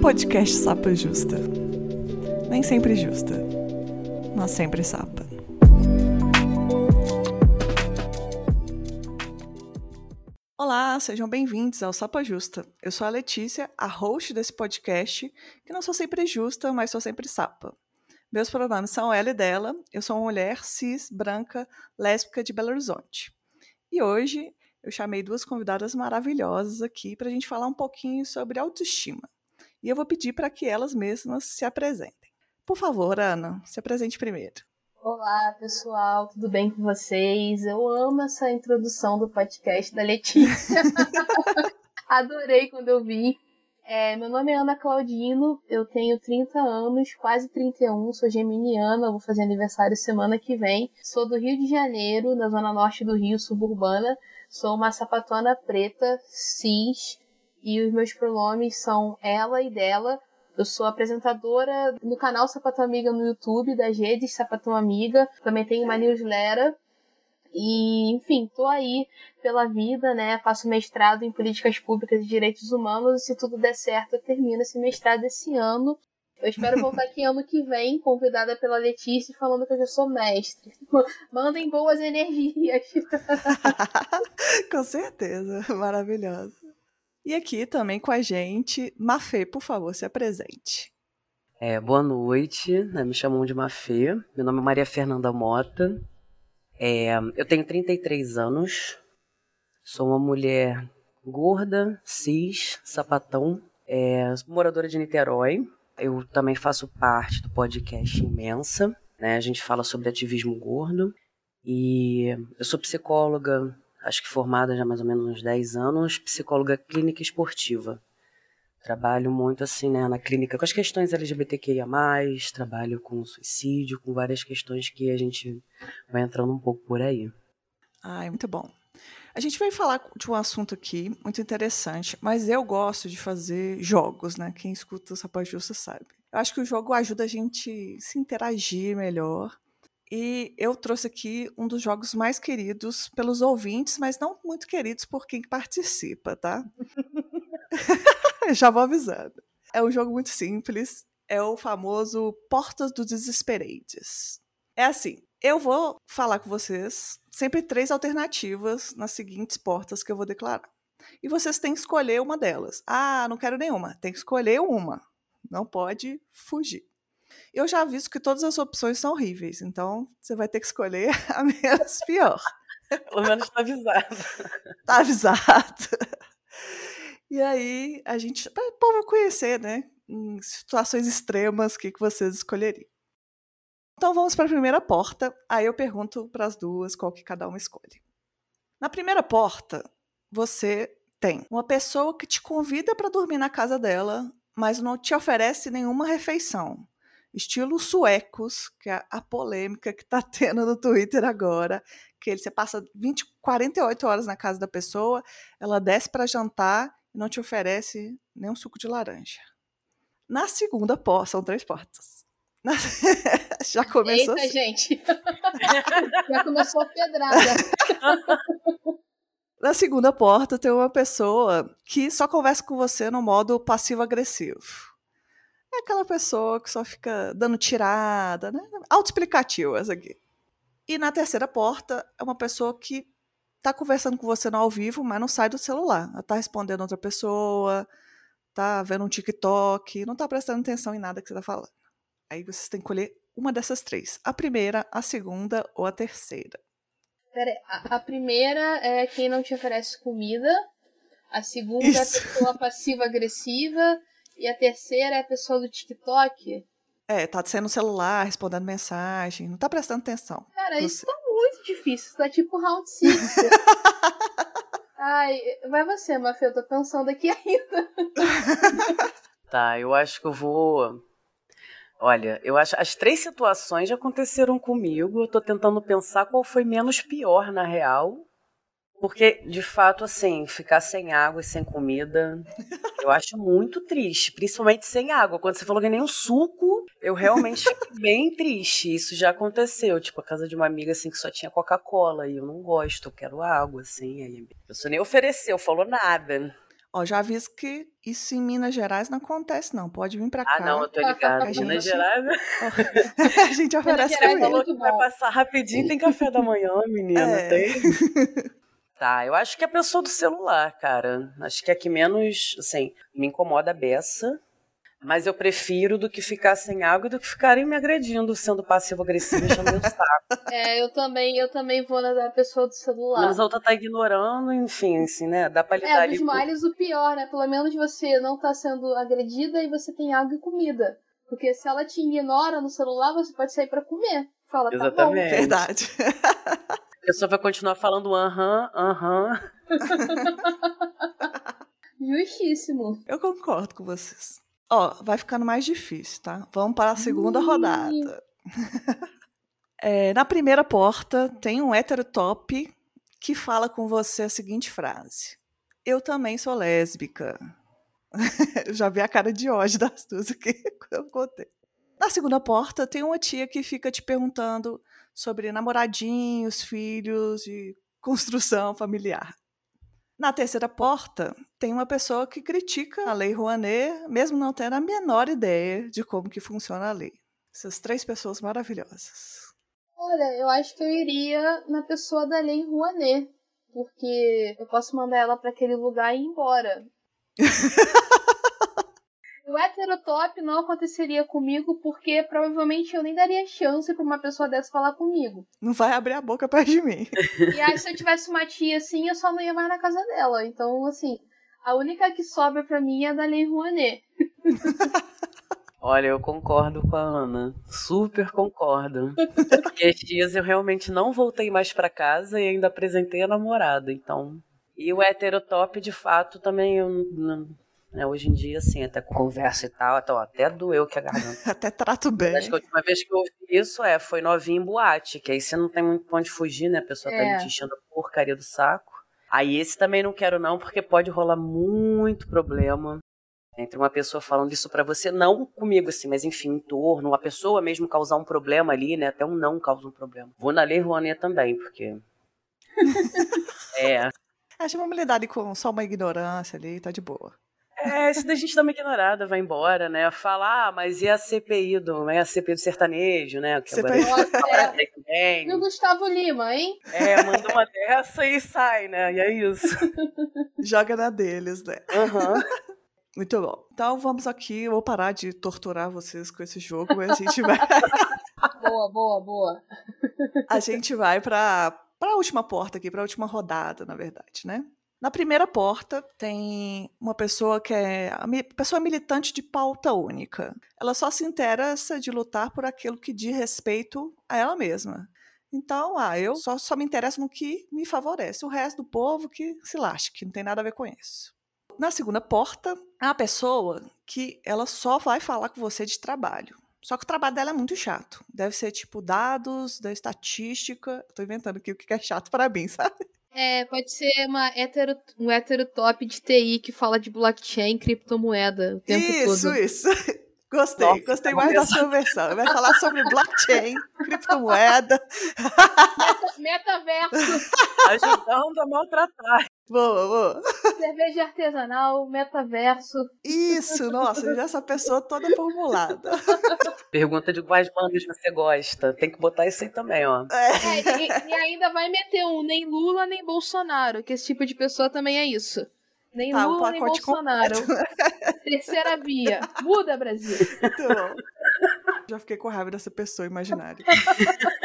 Podcast Sapa Justa. Nem sempre justa, mas sempre sapa. Olá, sejam bem-vindos ao Sapa Justa. Eu sou a Letícia, a host desse podcast, que não sou sempre justa, mas sou sempre sapa. Meus pronomes são ela e dela. Eu sou uma mulher cis, branca, lésbica de Belo Horizonte. E hoje eu chamei duas convidadas maravilhosas aqui para a gente falar um pouquinho sobre autoestima. E eu vou pedir para que elas mesmas se apresentem. Por favor, Ana, se apresente primeiro. Olá, pessoal, tudo bem com vocês? Eu amo essa introdução do podcast da Letícia. Adorei quando eu vi. É, meu nome é Ana Claudino, eu tenho 30 anos, quase 31, sou geminiana, vou fazer aniversário semana que vem. Sou do Rio de Janeiro, na zona norte do Rio, suburbana. Sou uma sapatona preta, cis, e os meus pronomes são ela e dela. Eu sou apresentadora no canal Sapatão Amiga no YouTube, das redes Sapatão Amiga. Também tenho uma newsletter. E, enfim, tô aí pela vida, né? Faço mestrado em políticas públicas e direitos humanos. E se tudo der certo, eu termino esse mestrado esse ano. Eu espero voltar aqui ano que vem, convidada pela Letícia, falando que eu já sou mestre. Mandem boas energias. com certeza, maravilhosa. E aqui também com a gente, Mafê, por favor, se apresente. É, boa noite, né? me chamam de Mafê. Meu nome é Maria Fernanda Mota. É, eu tenho 33 anos. Sou uma mulher gorda, cis, sapatão. É, moradora de Niterói. Eu também faço parte do podcast Imensa, né? A gente fala sobre ativismo gordo. E eu sou psicóloga, acho que formada já há mais ou menos uns 10 anos, psicóloga clínica esportiva. Trabalho muito assim, né, na clínica com as questões LGBTQIA+, trabalho com suicídio, com várias questões que a gente vai entrando um pouco por aí. Ai, muito bom. A gente vai falar de um assunto aqui muito interessante, mas eu gosto de fazer jogos, né? Quem escuta o Sapa Justa sabe. Eu acho que o jogo ajuda a gente se interagir melhor. E eu trouxe aqui um dos jogos mais queridos pelos ouvintes, mas não muito queridos por quem participa, tá? Já vou avisando. É um jogo muito simples. É o famoso Portas dos Desesperades. É assim, eu vou falar com vocês sempre três alternativas nas seguintes portas que eu vou declarar. E vocês têm que escolher uma delas. Ah, não quero nenhuma. Tem que escolher uma. Não pode fugir. Eu já aviso que todas as opções são horríveis, então você vai ter que escolher a menos pior. Pelo menos tá avisado. Tá avisado. E aí, a gente, para o povo conhecer, né, em situações extremas, o que, que vocês escolheriam. Então vamos para a primeira porta. Aí eu pergunto para as duas qual que cada uma escolhe. Na primeira porta, você tem uma pessoa que te convida para dormir na casa dela, mas não te oferece nenhuma refeição. Estilo suecos, que é a polêmica que está tendo no Twitter agora, que ele, você passa 20, 48 horas na casa da pessoa, ela desce para jantar e não te oferece nem um suco de laranja. Na segunda porta, são três portas. Já começou. Eita, assim. gente. Já começou a pedrada. Na segunda porta tem uma pessoa que só conversa com você no modo passivo-agressivo. É aquela pessoa que só fica dando tirada, né? Autoexplicativo essa aqui. E na terceira porta é uma pessoa que tá conversando com você no ao vivo, mas não sai do celular. Ela tá respondendo outra pessoa, tá vendo um TikTok, não tá prestando atenção em nada que você tá falando. Aí vocês têm que escolher uma dessas três: a primeira, a segunda ou a terceira. Pera aí, a, a primeira é quem não te oferece comida, a segunda Isso. é a pessoa passiva-agressiva e a terceira é a pessoa do TikTok. É, tá sendo no celular, respondendo mensagem, não tá prestando atenção. Cara, você... isso tá muito difícil, isso tá tipo round six. Ai, vai você, Mafia, eu tô pensando aqui ainda. tá, eu acho que eu vou Olha, eu acho as três situações já aconteceram comigo. Eu tô tentando pensar qual foi menos pior na real. Porque, de fato, assim, ficar sem água e sem comida, eu acho muito triste. Principalmente sem água. Quando você falou que nem um suco, eu realmente fiquei bem triste. Isso já aconteceu. Tipo, a casa de uma amiga, assim, que só tinha Coca-Cola. E eu não gosto, eu quero água, assim. Aí a pessoa nem ofereceu, falou nada. Ó, já aviso que isso em Minas Gerais não acontece, não. Pode vir pra Ah, cá. não, eu tô ligada. A Minas gente- Gerais a gente oferece Gerais é falou que vai passar rapidinho, tem café da manhã, menina, É. tem? Tá, eu acho que é a pessoa do celular, cara. Acho que é que menos, assim, me incomoda a beça. Mas eu prefiro do que ficar sem água e do que ficarem me agredindo, sendo passivo-agressivo, enchendo meu saco. É, eu também, eu também vou na da pessoa do celular. Mas a outra tá ignorando, enfim, assim, né? Dá pra lidar É, ali dos males o pior, né? Pelo menos você não tá sendo agredida e você tem água e comida. Porque se ela te ignora no celular, você pode sair pra comer. Fala, tá bom. Exatamente. Verdade. A pessoa vai continuar falando aham, aham. Justíssimo. Eu concordo com vocês. Ó, vai ficando mais difícil, tá? Vamos para a segunda rodada. É, na primeira porta tem um hétero top que fala com você a seguinte frase: Eu também sou lésbica. Eu já vi a cara de ódio das duas aqui quando eu contei. Na segunda porta tem uma tia que fica te perguntando sobre namoradinhos, filhos e construção familiar. Na terceira porta, tem uma pessoa que critica a Lei Rouanet, mesmo não tendo a menor ideia de como que funciona a lei. Essas três pessoas maravilhosas. Olha, eu acho que eu iria na pessoa da Lei Rouanet. Porque eu posso mandar ela pra aquele lugar e ir embora. o heterotop não aconteceria comigo porque provavelmente eu nem daria chance pra uma pessoa dessa falar comigo. Não vai abrir a boca perto de mim. E aí, se eu tivesse uma tia assim, eu só não ia mais na casa dela. Então, assim, a única que sobra pra mim é a da Lei Rouanet. Olha, eu concordo com a Ana. Super concordo. Porque esses dias eu realmente não voltei mais pra casa e ainda apresentei a namorada, então. E o heterotop, de fato, também eu não. Né, hoje em dia, assim, até com conversa e tal, então, até doeu que a garganta. Até trato bem. Acho que a última vez que eu ouvi isso é, foi novinho em boate, que aí você não tem muito pra onde fugir, né? A pessoa tá É. ali te enchendo a porcaria do saco. Aí esse também não quero não, porque pode rolar muito problema entre uma pessoa falando isso pra você, não comigo assim, mas enfim, em torno, uma pessoa mesmo causar um problema ali, né? Até um não causa um problema. Vou na Lei Rouanet também, porque... é, Acho uma lidar com só uma ignorância ali, tá de boa. É, se da gente dá uma ignorada, vai embora, né? Falar, ah, mas e a CPI do, é a CPI do sertanejo, né? Que agora CPI. Nossa, é. vem. E o Gustavo Lima, hein? É, manda uma dessa e sai, né? E é isso. Joga na deles, né? Aham. Muito bom. Então vamos aqui, eu vou parar de torturar vocês com esse jogo e a gente vai, Boa, boa, boa. a gente vai para para a última porta aqui, para a última rodada, na verdade, né? Na primeira porta tem uma pessoa que é a pessoa militante de pauta única. Ela só se interessa de lutar por aquilo que diz respeito a ela mesma. Então, ah, eu só, só me interesso no que me favorece. O resto do povo que se lasque, que não tem nada a ver com isso. Na segunda porta, é uma pessoa que ela só vai falar com você de trabalho. Só que o trabalho dela é muito chato. Deve ser tipo dados, da estatística. Tô inventando aqui o que é chato para mim, sabe? É, pode ser uma hétero, um hétero top de TI que fala de blockchain, criptomoeda o tempo isso, todo. isso. Gostei, Nossa, gostei tá mais da sua versão. Vai falar sobre blockchain, criptomoeda. Metaverso, Ajudando a maltratar. Boa, boa. cerveja artesanal, metaverso. Isso, nossa, já essa pessoa toda formulada. Pergunta de quais bandas você gosta. Tem que botar isso aí também, ó. É, e, e ainda vai meter um nem Lula nem Bolsonaro, que esse tipo de pessoa também é isso. Nem Tá, Lula nem Bolsonaro. Terceira via. Muda, Brasil. Bom. Já fiquei com raiva dessa pessoa imaginária.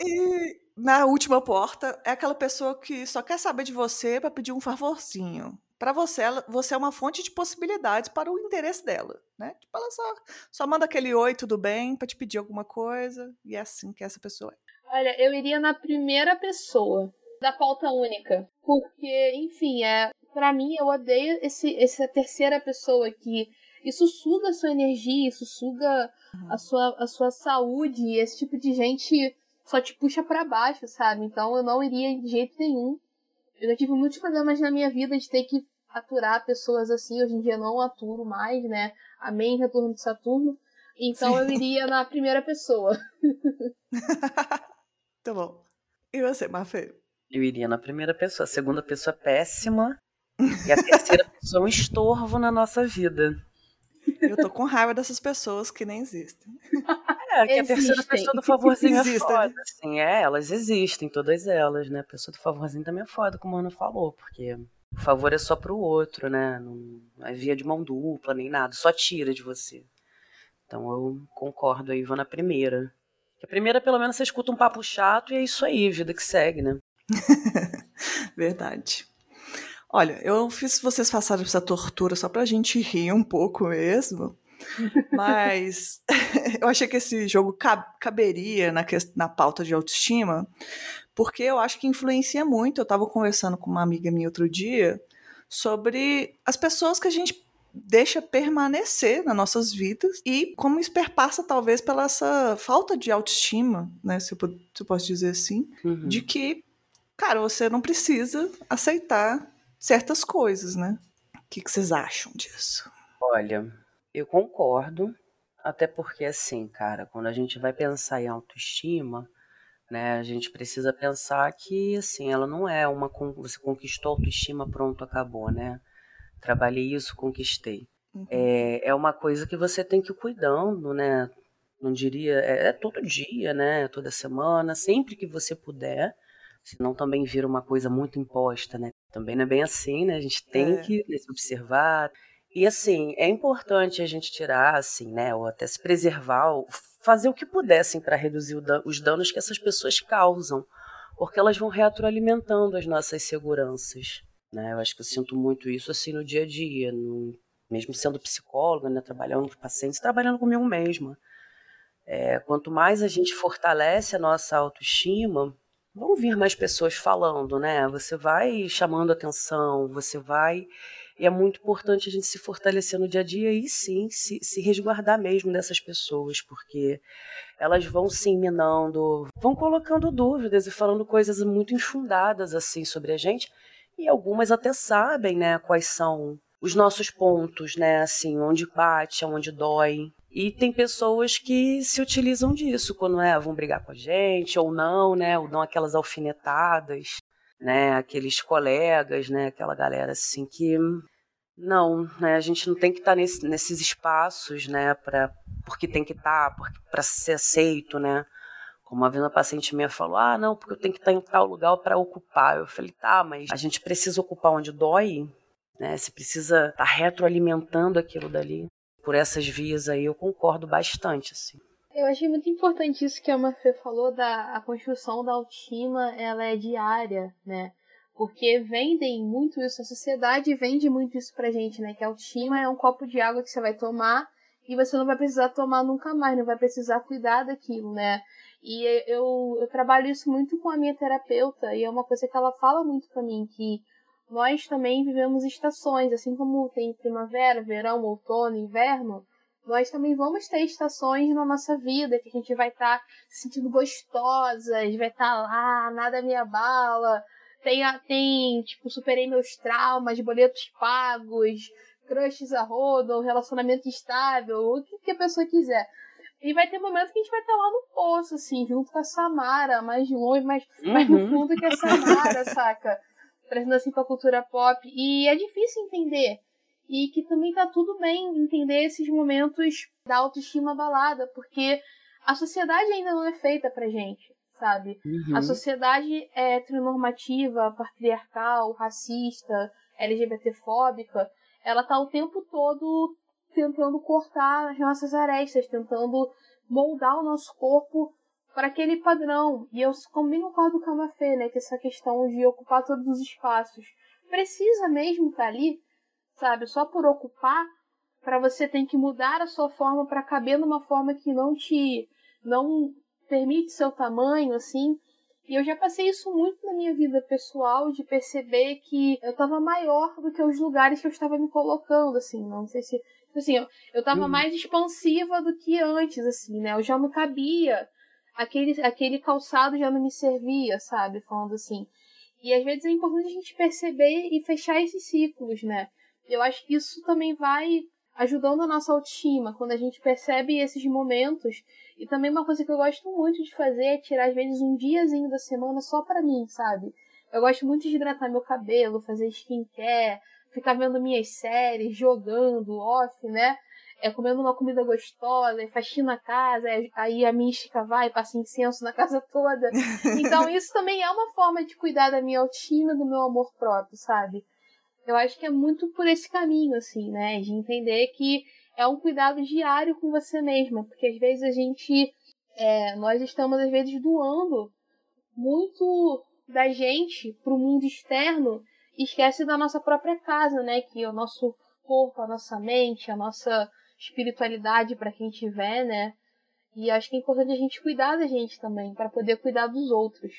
E na última porta é aquela pessoa que só quer saber de você para pedir um favorzinho. Para você, ela, você é uma fonte de possibilidades para o interesse dela, né? Tipo, ela só, só manda aquele oi, tudo bem, para te pedir alguma coisa, e é assim que essa pessoa é. Olha, eu iria na primeira pessoa da pauta única. Porque, enfim, é, para mim eu odeio esse, essa terceira pessoa que isso suga a sua energia, isso suga a sua, a sua saúde, e esse tipo de gente só te puxa para baixo, sabe? Então eu não iria de jeito nenhum. Eu já tive muitos problemas na minha vida de ter que aturar pessoas assim. Hoje em dia eu não aturo mais, né? Amém, retorno de Saturno. Então eu iria na primeira pessoa. Tá bom. E você, Mafê? Eu iria na primeira pessoa. A segunda pessoa é péssima. E a terceira pessoa é um estorvo na nossa vida. Eu tô com raiva dessas pessoas que nem existem. É, que a terceira pessoa do favorzinho é existem. é foda. Assim, é, elas existem, todas elas, né? A pessoa do favorzinho também é foda, como a Ana falou, porque o favor é só pro outro, né? Não é via de mão dupla, nem nada, só tira de você. Então eu concordo aí, vou na primeira. a primeira, pelo menos, você escuta um papo chato e é isso aí, vida que segue, né? Verdade. Olha, eu fiz vocês passarem essa tortura só pra gente rir um pouco mesmo. Mas eu achei que esse jogo caberia na, na pauta de autoestima, porque eu acho que influencia muito. Eu estava conversando com uma amiga minha outro dia sobre as pessoas que a gente deixa permanecer nas nossas vidas e como isso perpassa talvez pela essa falta de autoestima, né, se eu, se eu posso dizer assim, uhum. de que, cara, você não precisa aceitar certas coisas, né? O que, que vocês acham disso? Olha, eu concordo, até porque assim, cara, quando a gente vai pensar em autoestima, né, a gente precisa pensar que assim, ela não é uma você conquistou a autoestima, pronto, acabou, né? Trabalhei isso, conquistei. Uhum. É, é uma coisa que você tem que ir cuidando, né? Não diria, é, é todo dia, né? Toda semana, sempre que você puder, senão também vira uma coisa muito imposta, né? Também não é bem assim, né? A gente tem é. que né, se observar. E assim, é importante a gente tirar, assim, né? Ou até se preservar, fazer o que pudessem para reduzir os danos que essas pessoas causam. Porque elas vão retroalimentando as nossas seguranças. Né? Eu acho que eu sinto muito isso assim no dia a dia, no, mesmo sendo psicóloga, né? trabalhando com pacientes, trabalhando comigo mesma. É, quanto mais a gente fortalece a nossa autoestima, vão vir mais pessoas falando, né? Você vai chamando atenção, você vai. E é muito importante a gente se fortalecer no dia a dia e sim, se, se resguardar mesmo dessas pessoas, porque elas vão se minando, vão colocando dúvidas e falando coisas muito infundadas assim sobre a gente, e algumas até sabem, né, quais são os nossos pontos, né, assim, onde bate, onde dói. E tem pessoas que se utilizam disso quando é, vão brigar com a gente ou não, né? Ou dão aquelas alfinetadas, né? Aqueles colegas, né? Aquela galera assim que não, né? A gente não tem que estar tá nesse, nesses espaços, né? Porque tem que estar, tá, para ser aceito, né? Como uma vez uma paciente minha falou: ah, não, porque eu tenho que estar tá em tal lugar para ocupar. Eu falei: tá, mas a gente precisa ocupar onde dói, né? Você precisa estar tá retroalimentando aquilo dali por essas vias aí, eu concordo bastante, assim. Eu achei muito importante isso que a Mafê falou da a construção da autoestima, ela é diária, né? Porque vendem muito isso, a sociedade vende muito isso pra gente, né? Que a autoestima é um copo de água que você vai tomar e você não vai precisar tomar nunca mais, não vai precisar cuidar daquilo, né? E eu, eu trabalho isso muito com a minha terapeuta e é uma coisa que ela fala muito pra mim, que nós também vivemos estações, assim como tem primavera, verão, outono, inverno, nós também vamos ter estações na nossa vida que a gente vai estar tá se sentindo gostosas, vai estar tá lá, nada me abala, tem, tem, tipo, superei meus traumas, boletos pagos, crushes a rodo, relacionamento estável, o que, que a pessoa quiser. E vai ter momentos que a gente vai estar tá lá no poço, assim, junto com a Samara, mais de longe, mais, uhum. mais no uhum. fundo que a Samara, saca? Trazendo assim pra cultura pop. E é difícil entender. E que também tá tudo bem entender esses momentos da autoestima abalada, porque a sociedade ainda não é feita pra gente, sabe? Uhum. A sociedade é heteronormativa, patriarcal, racista, LGBTfóbica, ela tá o tempo todo tentando cortar as nossas arestas, tentando moldar o nosso corpo para aquele padrão. E eu também concordo com a Mafê, né? Que essa questão de ocupar todos os espaços. Precisa mesmo estar tá ali, sabe? Só por ocupar, para você tem que mudar a sua forma para caber numa forma que não te. não permite seu tamanho, assim. E eu já passei isso muito na minha vida pessoal, de perceber que eu estava maior do que os lugares que eu estava me colocando, assim. Não sei se. Assim, eu, eu tava uhum. mais expansiva do que antes, assim, né? Eu já não cabia aquele, aquele calçado já não me servia, sabe? Falando assim. E às vezes é importante a gente perceber e fechar esses ciclos, né? Eu acho que isso também vai ajudando a nossa autoestima, quando a gente percebe esses momentos. E também uma coisa que eu gosto muito de fazer é tirar, às vezes, um diazinho da semana só para mim, sabe? Eu gosto muito de hidratar meu cabelo, fazer skincare, ficar vendo minhas séries, jogando off, né? É, comendo uma comida gostosa, faxina a casa, aí a mística vai, passa incenso na casa toda. Então isso também é uma forma de cuidar da minha autoestima, do meu amor próprio, sabe? Eu acho que é muito por esse caminho, assim, né? De entender que é um cuidado diário com você mesma, porque às vezes a gente, é, nós estamos às vezes doando muito da gente para o mundo externo e esquece da nossa própria casa, né? Que é o nosso corpo, a nossa mente, a nossa espiritualidade para quem tiver, né? E acho que é importante a gente cuidar da gente também, para poder cuidar dos outros.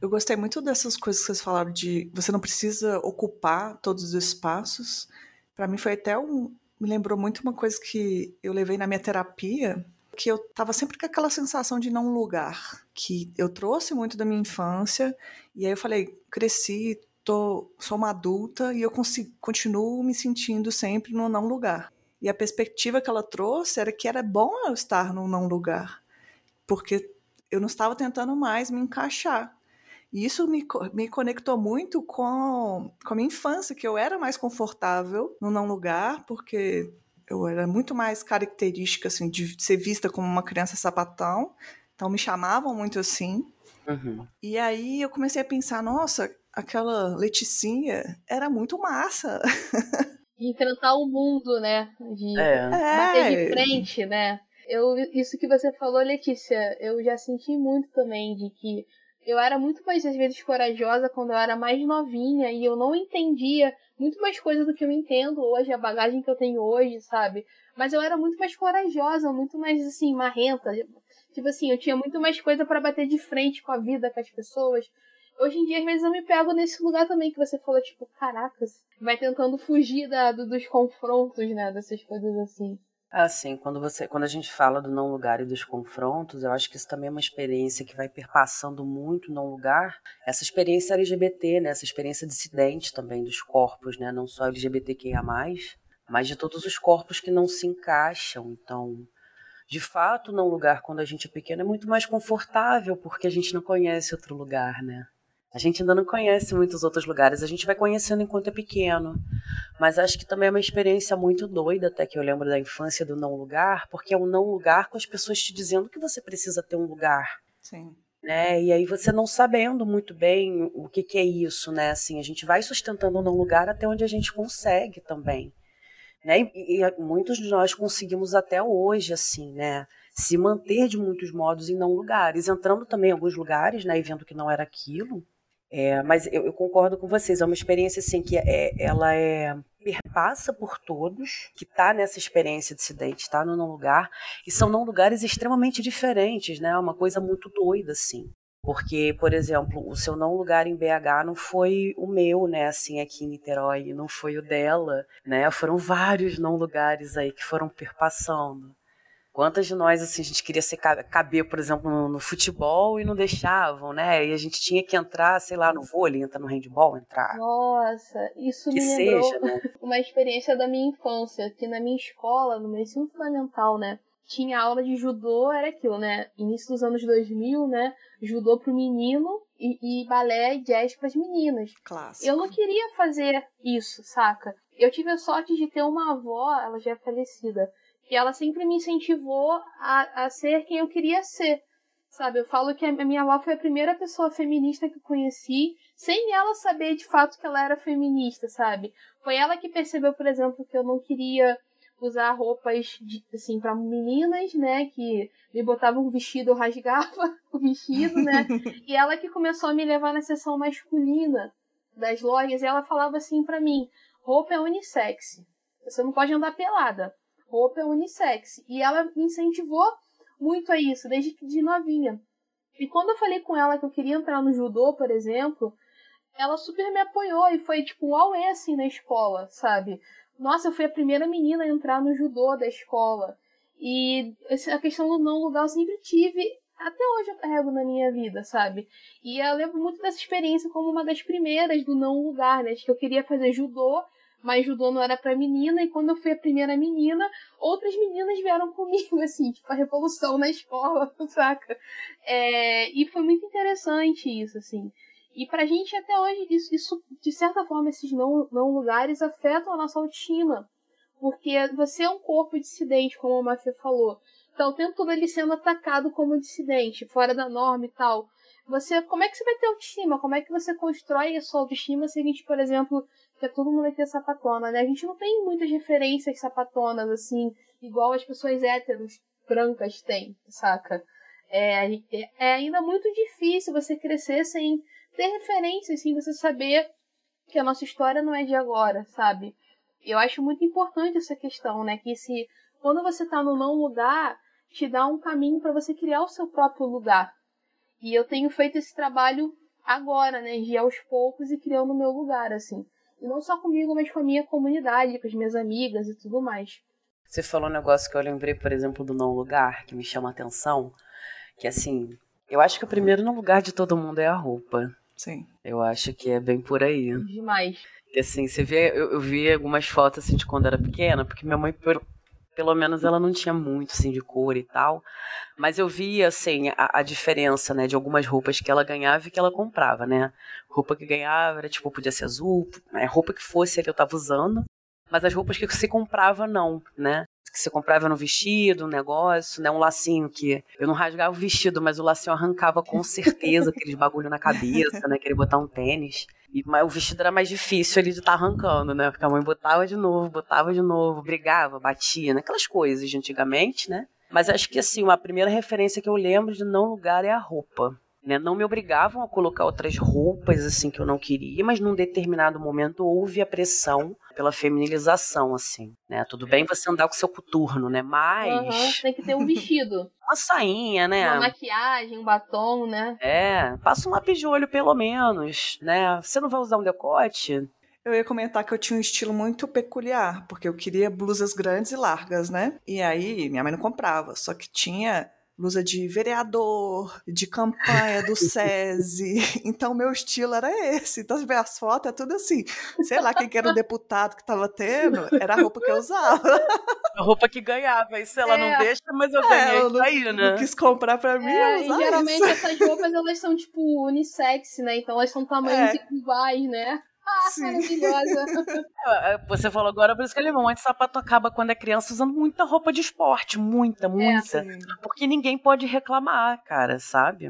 Eu gostei muito dessas coisas que vocês falaram de você não precisa ocupar todos os espaços. Para mim foi até um me lembrou muito uma coisa que eu levei na minha terapia, que eu tava sempre com aquela sensação de não lugar, que eu trouxe muito da minha infância, e aí eu falei, cresci, tô, sou uma adulta e eu consigo, continuo me sentindo sempre no não lugar. E a perspectiva que ela trouxe era que era bom eu estar no não lugar, porque eu não estava tentando mais me encaixar. E isso me, me conectou muito com, com a minha infância, que eu era mais confortável no não lugar, porque eu era muito mais característica assim, de ser vista como uma criança sapatão. Então me chamavam muito assim. Uhum. E aí eu comecei a pensar, nossa, aquela Leticinha era muito massa. De enfrentar o mundo, né? De é. bater de é. frente, né? Eu, isso que você falou, Letícia, eu já senti muito também de que eu era muito mais, às vezes, corajosa quando eu era mais novinha e eu não entendia muito mais coisa do que eu entendo hoje, a bagagem que eu tenho hoje, sabe? Mas eu era muito mais corajosa, muito mais, assim, marrenta. Tipo assim, eu tinha muito mais coisa para bater de frente com a vida, com as pessoas. Hoje em dia, às vezes, eu me pego nesse lugar também que você falou, tipo, caracas, vai tentando fugir da, do, dos confrontos, né? Dessas coisas assim. Assim, quando você, quando a gente fala do não lugar e dos confrontos, eu acho que isso também é uma experiência que vai perpassando muito não lugar. Essa experiência LGBT, né? Essa experiência dissidente também dos corpos, né? Não só LGBTQIA+, mas de todos os corpos que não se encaixam. Então, de fato, não lugar quando a gente é pequeno é muito mais confortável porque a gente não conhece outro lugar, né? A gente ainda não conhece muitos outros lugares, a gente vai conhecendo enquanto é pequeno. Mas acho que também é uma experiência muito doida, até que eu lembro da infância do não lugar, porque é um não lugar com as pessoas te dizendo que você precisa ter um lugar. Sim. Né? E aí você não sabendo muito bem o que, que é isso, né? Assim, a gente vai sustentando um não lugar até onde a gente consegue também. Né? E, e muitos de nós conseguimos até hoje, assim, né? Se manter de muitos modos em não lugares, entrando também em alguns lugares, né? E vendo que não era aquilo é, mas eu, eu, concordo com vocês, é uma experiência assim que é, ela é perpassa por todos, que está nessa experiência dissidente, está no não lugar, e são não lugares extremamente diferentes, né? Uma coisa muito doida assim. Porque, por exemplo, o seu não lugar em BH não foi o meu, né, assim, aqui em Niterói, não foi o dela, né? Foram vários não lugares aí que foram perpassando. Quantas de nós, assim, a gente queria ser, caber, por exemplo, no, no, futebol e não deixavam, né? E a gente tinha que entrar, sei lá, no vôlei, entrar no handball, entrar. Nossa, isso que me lembrou seja, né? uma experiência da minha infância, que na minha escola, no meu ensino fundamental, né? Tinha aula de judô, era aquilo, né? Início dos anos 2000, né? Judô pro menino e, e balé e jazz pras meninas. Clássico. Eu não queria fazer isso, saca? Eu tive a sorte de ter uma avó, ela já é falecida, e ela sempre me incentivou a, a ser quem eu queria ser. Sabe, eu falo que a minha avó foi a primeira pessoa feminista que eu conheci, sem ela saber de fato que ela era feminista, sabe? Foi ela que percebeu, por exemplo, que eu não queria usar roupas de, assim para meninas, né, que me botavam um vestido, eu rasgava o vestido, né? e ela que começou a me levar na seção masculina das lojas, e ela falava assim para mim: "Roupa é unissex. Você não pode andar pelada roupa é unissex. E ela me incentivou muito a isso, desde de novinha. E quando eu falei com ela que eu queria entrar no judô, por exemplo, ela super me apoiou e foi tipo um auê assim na escola, sabe? Nossa, eu fui a primeira menina a entrar no judô da escola. E a questão do não lugar eu sempre tive, até hoje eu carrego na minha vida, sabe? E eu lembro muito dessa experiência como uma das primeiras do não lugar, né? De que eu queria fazer judô mas judô não era para menina, e quando eu fui a primeira menina, outras meninas vieram comigo, assim, tipo, a revolução na escola, saca? É, e foi muito interessante isso, assim. E pra gente até hoje, isso, isso de certa forma, esses não, não lugares afetam a nossa autoestima. Porque você é um corpo dissidente, como a Mafia falou. Então, o tempo todo ele sendo atacado como dissidente, fora da norma e tal. Você, como é que você vai ter autoestima? Como é que você constrói a sua autoestima se a gente, por exemplo, que todo mundo aqui é sapatona, né? A gente não tem muitas referências sapatonas, assim, igual as pessoas héteros brancas têm, saca? É, é, é ainda muito difícil você crescer sem ter referências, sem você saber que a nossa história não é de agora, sabe? Eu acho muito importante essa questão, né? Que se quando você tá no não lugar, te dá um caminho para você criar o seu próprio lugar. E eu tenho feito esse trabalho agora, né? De aos poucos e criando o meu lugar, assim. E não só comigo, mas com a minha comunidade, com as minhas amigas e tudo mais. Você falou um negócio que eu lembrei, por exemplo, do não lugar, que me chama a atenção. Que assim, eu acho que o primeiro no lugar de todo mundo é a roupa. Sim. Eu acho que é bem por aí. Demais. Que assim, você vê, eu, eu vi algumas fotos assim de quando era pequena, porque minha mãe, pelo menos ela não tinha muito assim de cor e tal, mas eu via assim a, a, diferença, né, de algumas roupas que ela ganhava e que ela comprava, né? Roupa que ganhava era tipo podia ser azul, né, roupa que fosse a que eu tava usando, mas as roupas que você comprava não, né? Que você comprava no vestido, um negócio, né? Um lacinho que eu não rasgava o vestido, mas o lacinho arrancava com certeza, aqueles bagulho na cabeça, né? Queria botar um tênis. E, o vestido era mais difícil ali de estar tá arrancando, né? Porque a mãe botava de novo, botava de novo, brigava, batia, né? Aquelas coisas de antigamente, né? Mas acho que, assim, uma primeira referência que eu lembro de não lugar é a roupa. Né? Não me obrigavam a colocar outras roupas assim que eu não queria, mas num determinado momento houve a pressão pela feminilização, assim, né? Tudo bem você andar com seu coturno, né? Mas. Uhum, tem que ter um vestido. uma sainha, né? Uma maquiagem, um batom, né? É, passa um lápis de olho pelo menos, né? Você não vai usar um decote? Eu ia comentar que eu tinha um estilo muito peculiar, porque eu queria blusas grandes e largas, né? E aí minha mãe não comprava, só que tinha blusa de vereador, de campanha do SESI. Então, meu estilo era esse. Então, se vê as fotos, é tudo assim. Sei lá quem que era o deputado que tava tendo, era a roupa que eu usava. A roupa que ganhava. Isso ela é. não deixa, mas eu ganhei é, eu não, aí, né? Não quis comprar pra mim, é, eu geralmente isso. essas roupas, elas são, tipo, unissex, né? Então, elas são tamanhos é. iguais, né? Maravilhosa. É, é, você falou agora, por isso que ele mão de sapato acaba quando é criança usando muita roupa de esporte. Muita, muita. É, porque ninguém pode reclamar, cara, sabe?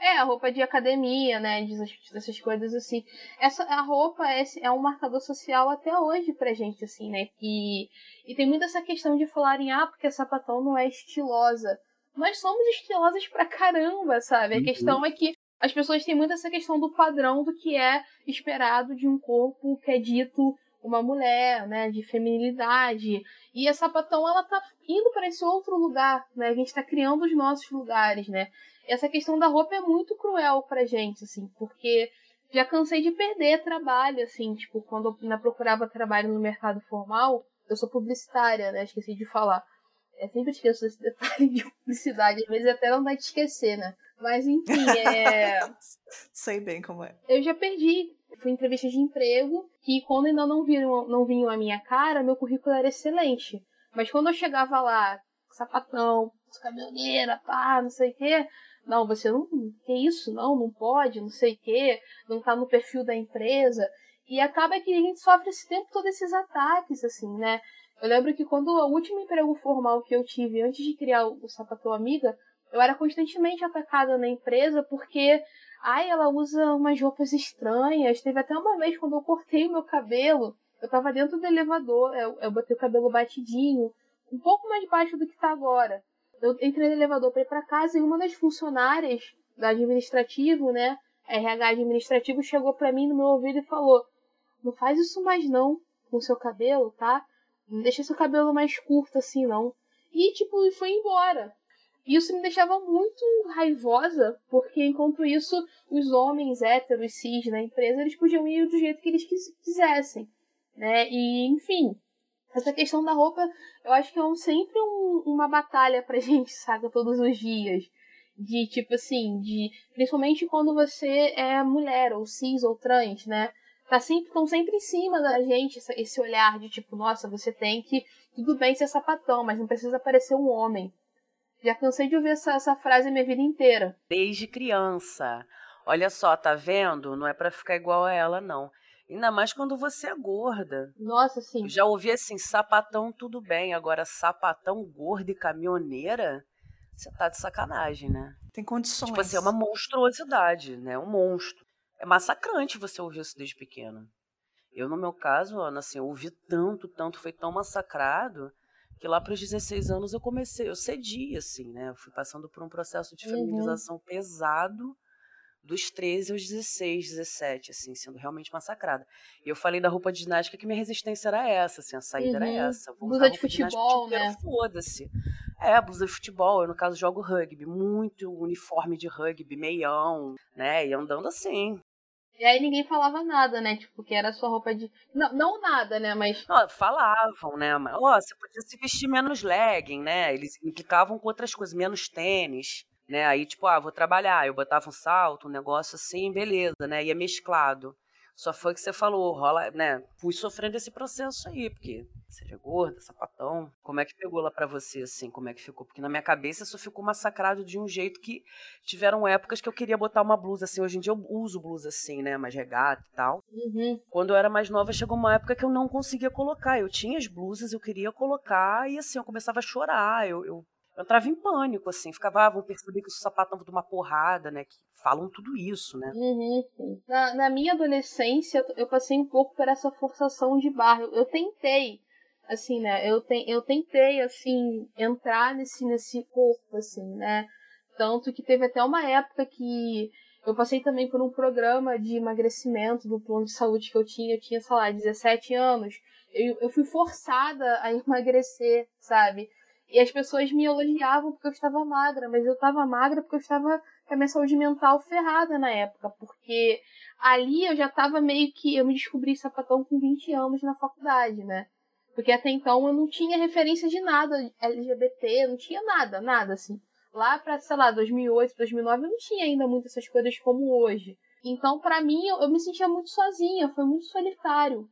É, a roupa de academia, né? Dessas coisas assim. Essa, a roupa é, é um marcador social até hoje pra gente, assim, né? E, e tem muito essa questão de falarem, ah, porque a sapatão não é estilosa. Nós somos estilosas pra caramba, sabe? A uhum. questão é que as pessoas têm muito essa questão do padrão do que é esperado de um corpo que é dito uma mulher, né, de feminilidade. E a sapatão ela tá indo para esse outro lugar, né? A gente está criando os nossos lugares, né? Essa questão da roupa é muito cruel pra gente, assim, porque já cansei de perder trabalho, assim, tipo, quando eu procurava trabalho no mercado formal, eu sou publicitária, né? Esqueci de falar. Eu sempre esqueço desse detalhe de publicidade, às vezes até não vai te esquecer, né? Mas enfim, é. Sei bem como é. Eu já perdi. Fui entrevista de emprego que quando ainda não viram, não vinham a minha cara, meu currículo era excelente. Mas quando eu chegava lá, sapatão, caminhoneira, pá, não sei o quê, não, você não. Que isso? Não, não pode, não sei o quê, não tá no perfil da empresa. E acaba que a gente sofre esse tempo todo esses ataques, assim, né? Eu lembro que quando o último emprego formal que eu tive antes de criar o Sapatão Amiga, eu era constantemente atacada na empresa porque, ai, ela usa umas roupas estranhas. Teve até uma vez quando eu cortei o meu cabelo, eu tava dentro do elevador, eu, eu botei o cabelo batidinho, um pouco mais baixo do que tá agora. Eu entrei no elevador para ir para casa e uma das funcionárias da administrativo, né, RH administrativo, chegou para mim no meu ouvido e falou: "Não faz isso mais não com seu cabelo, tá? Não deixa seu cabelo mais curto assim não". E tipo, foi embora. Isso me deixava muito raivosa, porque enquanto isso, os homens héteros, cis na empresa, eles podiam ir do jeito que eles quisessem, né? E, enfim, essa questão da roupa, eu acho que é um, sempre um, uma batalha pra gente, sabe, todos os dias. De, tipo assim, de... Principalmente quando você é mulher, ou cis, ou trans, né? Tá sempre, estão sempre em cima da gente esse olhar de tipo, nossa, você tem que... Tudo bem ser sapatão, mas não precisa parecer um homem. Já cansei de ouvir essa, essa frase a minha vida inteira. Desde criança. Olha só, tá vendo? Não é para ficar igual a ela, não. Ainda mais quando você é gorda. Nossa, sim. já ouvi assim, sapatão tudo bem, agora sapatão gorda e caminhoneira, você tá de sacanagem, né? Tem condições. Tipo assim, é uma monstruosidade, né? Um monstro. É massacrante você ouvir isso desde pequeno. Eu, no meu caso, Ana, assim, eu ouvi tanto, tanto, foi tão massacrado que lá para os 16 anos eu comecei, eu cedi, assim, né? Eu fui passando por um processo de feminização uhum. pesado dos 13 aos 16, 17, assim, sendo realmente massacrada. E eu falei da roupa de ginástica que minha resistência era essa, assim, a saída uhum. era essa. Vou blusa de futebol, de né? Foda-se. É, blusa de futebol, eu no caso jogo rugby, muito uniforme de rugby, meião, né, e andando assim. E aí ninguém falava nada, né? Tipo, que era sua roupa de. Não, não nada, né? Mas. Não, falavam, né? Mas, ó, você podia se vestir menos legging, né? Eles implicavam com outras coisas, menos tênis né? Aí, tipo, ah, vou trabalhar. Eu botava um salto, um negócio assim, beleza, né? Ia mesclado. Só foi que você falou, rola, né? Fui sofrendo esse processo aí, porque seja gorda, sapatão. Como é que pegou lá para você, assim? Como é que ficou? Porque na minha cabeça isso ficou massacrado de um jeito que tiveram épocas que eu queria botar uma blusa assim. Hoje em dia eu uso blusa assim, né? Mais regata e tal. Uhum. Quando eu era mais nova, chegou uma época que eu não conseguia colocar. Eu tinha as blusas, eu queria colocar e assim, eu começava a chorar. Eu, eu eu entrava em pânico, assim, ficava, ah, vão perceber que o sapato tava de uma porrada, né? Que falam tudo isso, né? Uhum. Na, na, minha adolescência, eu passei um pouco por essa forçação de barra. Eu, eu tentei, assim, né? Eu, te, eu tentei, assim, entrar nesse, nesse corpo, assim, né? Tanto que teve até uma época que eu passei também por um programa de emagrecimento do plano de saúde que eu tinha. Eu tinha, sei lá, 17 anos. Eu, eu fui forçada a emagrecer, sabe? E as pessoas me elogiavam porque eu estava magra, mas eu estava magra porque eu estava com a minha saúde mental ferrada na época, porque ali eu já estava meio que. Eu me descobri sapatão com 20 anos na faculdade, né? Porque até então eu não tinha referência de nada LGBT, não tinha nada, nada assim. Lá pra, sei lá, 2008, 2009 eu não tinha ainda muitas essas coisas como hoje. Então, para mim, eu, eu me sentia muito sozinha, foi muito solitário.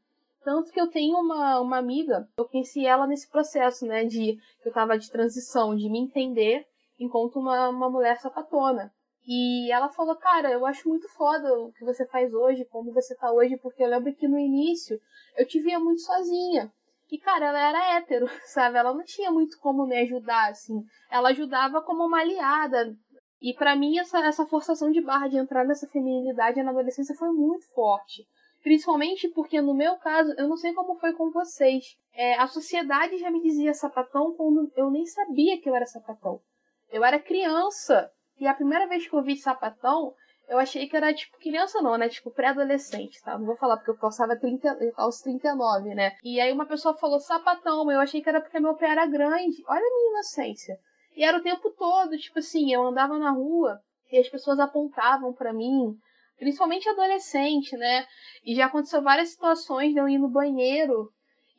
Tanto que eu tenho uma, uma amiga, eu conheci ela nesse processo, né, de que eu tava de transição, de me entender enquanto uma, uma mulher sapatona. E ela falou, cara, eu acho muito foda o que você faz hoje, como você tá hoje, porque eu lembro que no início eu te via muito sozinha. E, cara, ela era hétero, sabe? Ela não tinha muito como me ajudar, assim. Ela ajudava como uma aliada. E para mim, essa, essa forçação de barra de entrar nessa feminilidade na adolescência foi muito forte. Principalmente porque, no meu caso, eu não sei como foi com vocês. É, a sociedade já me dizia sapatão quando eu nem sabia que eu era sapatão. Eu era criança. E a primeira vez que eu vi sapatão, eu achei que era tipo criança não, né? Tipo pré-adolescente, tá? Não vou falar porque eu calçava 30, aos 39, né? E aí uma pessoa falou sapatão, eu achei que era porque meu pé era grande. Olha a minha inocência. E era o tempo todo, tipo assim, eu andava na rua e as pessoas apontavam para mim, principalmente adolescente, né? E já aconteceu várias situações de eu ir no banheiro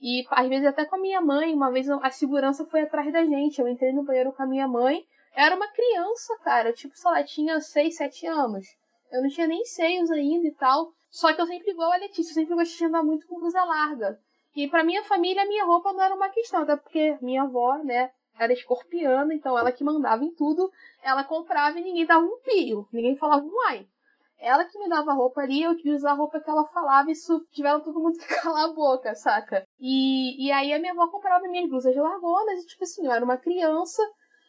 e às vezes até com a minha mãe. Uma vez a segurança foi atrás da gente. Eu entrei no banheiro com a minha mãe. Era uma criança, cara. Tipo, sei lá, tinha 6, 7 anos. Eu não tinha nem seios ainda e tal. Só que eu sempre, igual a Letícia, eu sempre gostei de andar muito com blusa larga. E pra minha família, minha roupa não era uma questão, até porque minha avó, né, era escorpiana, então ela que mandava em tudo. Ela comprava e ninguém dava um pio. Ninguém falava um ai. Ela que me dava roupa ali, eu queria usar a roupa que ela falava, isso tiveram todo mundo que calar a boca, saca? E, e aí a minha avó comprava minhas blusas de largonas, e tipo assim, eu era uma criança,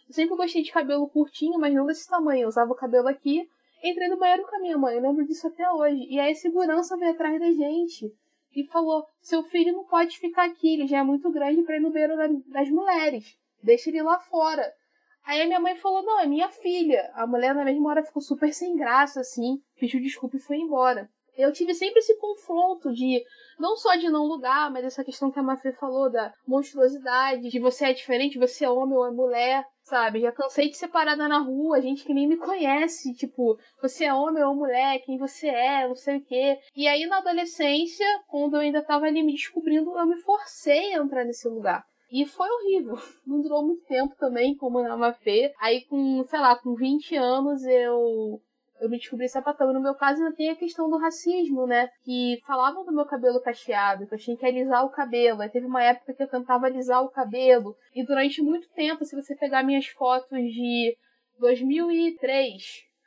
eu sempre gostei de cabelo curtinho, mas não desse tamanho, eu usava o cabelo aqui, entrei no banheiro com a minha mãe, eu lembro disso até hoje. E aí a segurança veio atrás da gente e falou: seu filho não pode ficar aqui, ele já é muito grande para ir no banheiro das mulheres, deixa ele lá fora. Aí a minha mãe falou: não, é minha filha. A mulher na mesma hora ficou super sem graça, assim, pediu desculpa e foi embora. Eu tive sempre esse confronto de, não só de não lugar, mas essa questão que a Mafê falou da monstruosidade, de você é diferente, você é homem ou é mulher, sabe? Já cansei de ser parada na rua, gente que nem me conhece, tipo, você é homem ou mulher, quem você é, não sei o quê. E aí na adolescência, quando eu ainda tava ali me descobrindo, eu me forcei a entrar nesse lugar. E foi horrível. Não durou muito tempo também, como na Mafê. Aí com, sei lá, com 20 anos eu eu me descobri sapatão. No meu caso, ainda tem a questão do racismo, né? Que falavam do meu cabelo cacheado, que eu tinha que alisar o cabelo. Aí teve uma época que eu tentava alisar o cabelo. E durante muito tempo, se você pegar minhas fotos de 2003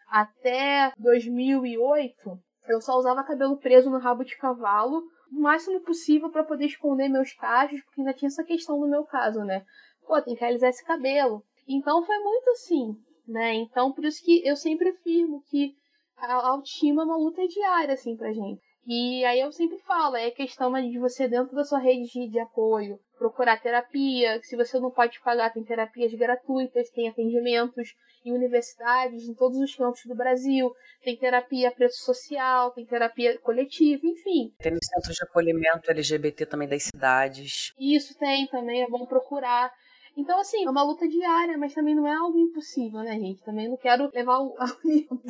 até 2008, eu só usava cabelo preso no rabo de cavalo, o máximo possível para poder esconder meus cachos, porque ainda tinha essa questão no meu caso, né? Pô, tem que alisar esse cabelo. Então foi muito assim, né? Então por isso que eu sempre afirmo que a autoestima é uma luta diária, assim, pra gente. E aí eu sempre falo, é questão de você dentro da sua rede de, de apoio, procurar terapia, se você não pode pagar, tem terapias gratuitas, tem atendimentos em universidades, em todos os campos do Brasil, tem terapia a preço social, tem terapia coletiva, enfim. Tem os centros de acolhimento LGBT também das cidades. Isso tem também, é bom procurar. Então, assim, é uma luta diária, mas também não é algo impossível, né, gente? Também não quero levar o, o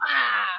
ah!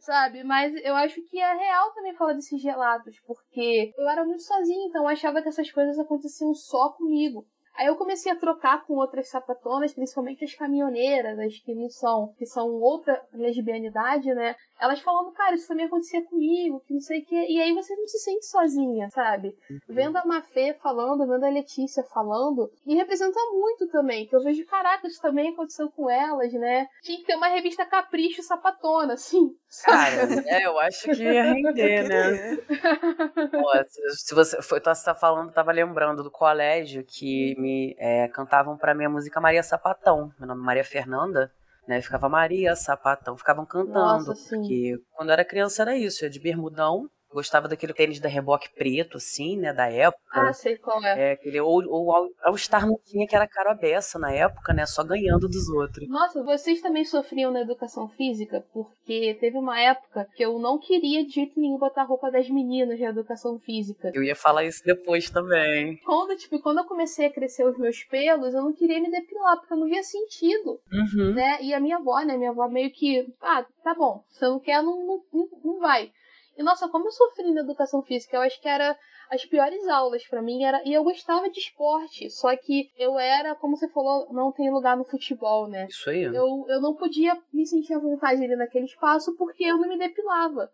Sabe? Mas eu acho que é real também falar desses gelados, porque eu era muito sozinha, então eu achava que essas coisas aconteciam só comigo. Aí eu comecei a trocar com outras sapatonas, principalmente as caminhoneiras, as que não são, que são outra lesbianidade, né? Elas falando, cara, isso também acontecia comigo, que não sei o quê. E aí você não se sente sozinha, sabe? Uhum. Vendo a Mafê falando, vendo a Letícia falando, e representa muito também, que eu vejo, caraca, isso também aconteceu com elas, né? Tinha que ter uma revista Capricho Sapatona, assim. Cara, é, eu acho que ia render, né? Pô, se você foi, tá, você tá falando, tava lembrando do colégio que me é, cantavam para mim a música Maria Sapatão. Meu nome é Maria Fernanda né? Ficava Maria, Sapatão, ficavam cantando. Nossa, porque quando eu era criança era isso, ia de bermudão, Gostava daquele tênis da reboque preto, assim, né? Da época. Ah, sei qual é. é aquele, ou, ou All Star não tinha, que era caro a beça na época, né? Só ganhando dos outros. Nossa, vocês também sofriam na educação física? Porque teve uma época que eu não queria de jeito nenhum botar roupa das meninas na educação física. Eu ia falar isso depois também. Quando, tipo, quando eu comecei a crescer os meus pelos, eu não queria me depilar, porque eu não via sentido. Uhum. Né? E a minha avó, né? Minha avó meio que, ah, tá bom, você não quer, não, não, não vai. E nossa, como eu sofri na educação física, eu acho que era as piores aulas para mim era e eu gostava de esporte, só que eu era, como você falou, não tem lugar no futebol, né? Isso aí. Eu, eu não podia me sentir à vontade ali naquele espaço porque eu não me depilava.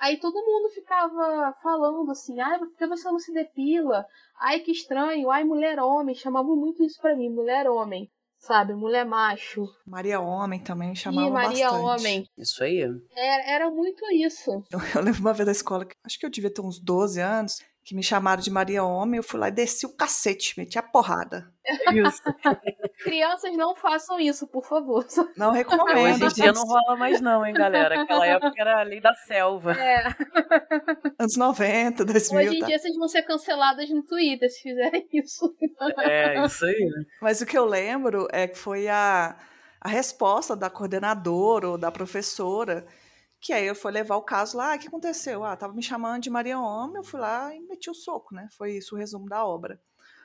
Aí todo mundo ficava falando assim, ai, por que você não se depila? Ai, que estranho, ai, mulher homem, chamavam muito isso pra mim, mulher homem sabe? Mulher macho. Maria Homem também chamava e Maria bastante. Homem. Isso aí. Era, era muito isso. Eu, eu, lembro uma vez da escola, acho que eu devia ter uns 12 anos, que me chamaram de Maria Homem, eu fui lá e desci o cacete, meti a porrada. Isso. Crianças não façam isso, por favor. Não recomendo. Hoje em dia não rola mais não, hein, galera? Aquela época era a lei da selva. É. Anos 90, 2000. Hoje em tá. dia vocês vão ser canceladas no Twitter se fizerem isso. É, isso aí. Mas o que eu lembro é que foi a, a resposta da coordenadora ou da professora que aí eu fui levar o caso lá, ah, o que aconteceu? Ah, tava me chamando de Maria Homem, eu fui lá e meti o soco, né? Foi isso o resumo da obra.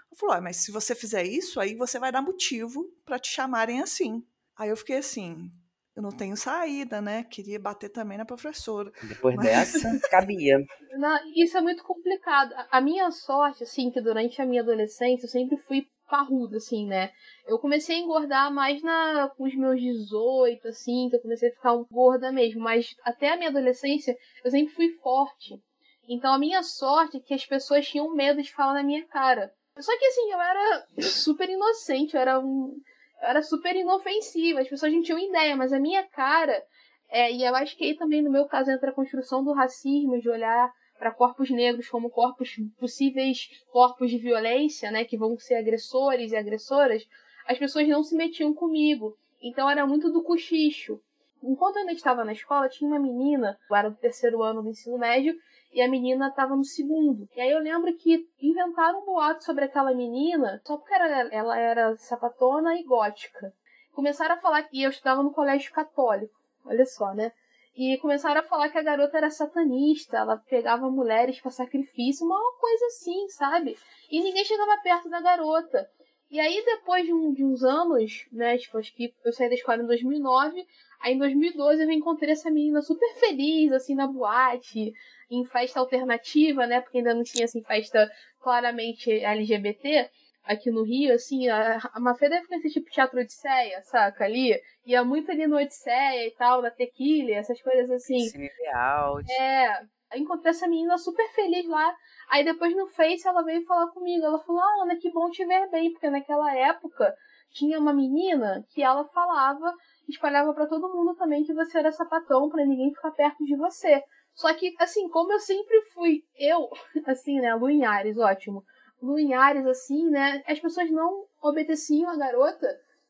Eu falei, ah, mas se você fizer isso, aí você vai dar motivo para te chamarem assim. Aí eu fiquei assim, eu não tenho saída, né? Queria bater também na professora. Depois mas... dessa, cabia. Não, isso é muito complicado. A minha sorte, assim, que durante a minha adolescência eu sempre fui parruda, assim, né? Eu comecei a engordar mais na, com os meus 18, assim, que eu comecei a ficar gorda mesmo. Mas até a minha adolescência, eu sempre fui forte. Então a minha sorte é que as pessoas tinham medo de falar na minha cara. Só que assim, eu era super inocente, eu era um. Eu era super inofensiva, as pessoas não tinham ideia, mas a minha cara. É, e eu acho que aí também, no meu caso, entra a construção do racismo, de olhar para corpos negros como corpos possíveis corpos de violência, né, que vão ser agressores e agressoras, as pessoas não se metiam comigo. Então era muito do cochicho. Enquanto eu ainda estava na escola, tinha uma menina, eu era do terceiro ano do ensino médio, e a menina estava no segundo. E aí eu lembro que inventaram um boato sobre aquela menina, só porque ela, ela era sapatona e gótica. Começaram a falar que eu estudava no colégio católico. Olha só, né? E começaram a falar que a garota era satanista, ela pegava mulheres para sacrifício, uma coisa assim, sabe? E ninguém chegava perto da garota. E aí, depois de, um, de, uns anos, né, tipo, acho que eu saí da escola em 2009, aí em 2012 eu encontrei essa menina super feliz, assim, na boate, em festa alternativa, né, porque ainda não tinha, assim, festa claramente LGBT aqui no Rio, assim, a, a Mafê deve conhecer tipo Teatro Odisseia, saca? Ali. Ia muito ali no Odisseia e tal, na Tequila, essas coisas assim. Cine ideal. É. Encontrei essa menina super feliz lá. Aí depois no Face ela veio falar comigo. Ela falou: Ah, Ana, que bom te ver bem, porque naquela época tinha uma menina que ela falava espalhava para todo mundo também que você era sapatão para ninguém ficar perto de você. Só que, assim, como eu sempre fui eu, assim, né, Lu Ares, ótimo. Lu Ares, assim, né, as pessoas não obedeciam a garota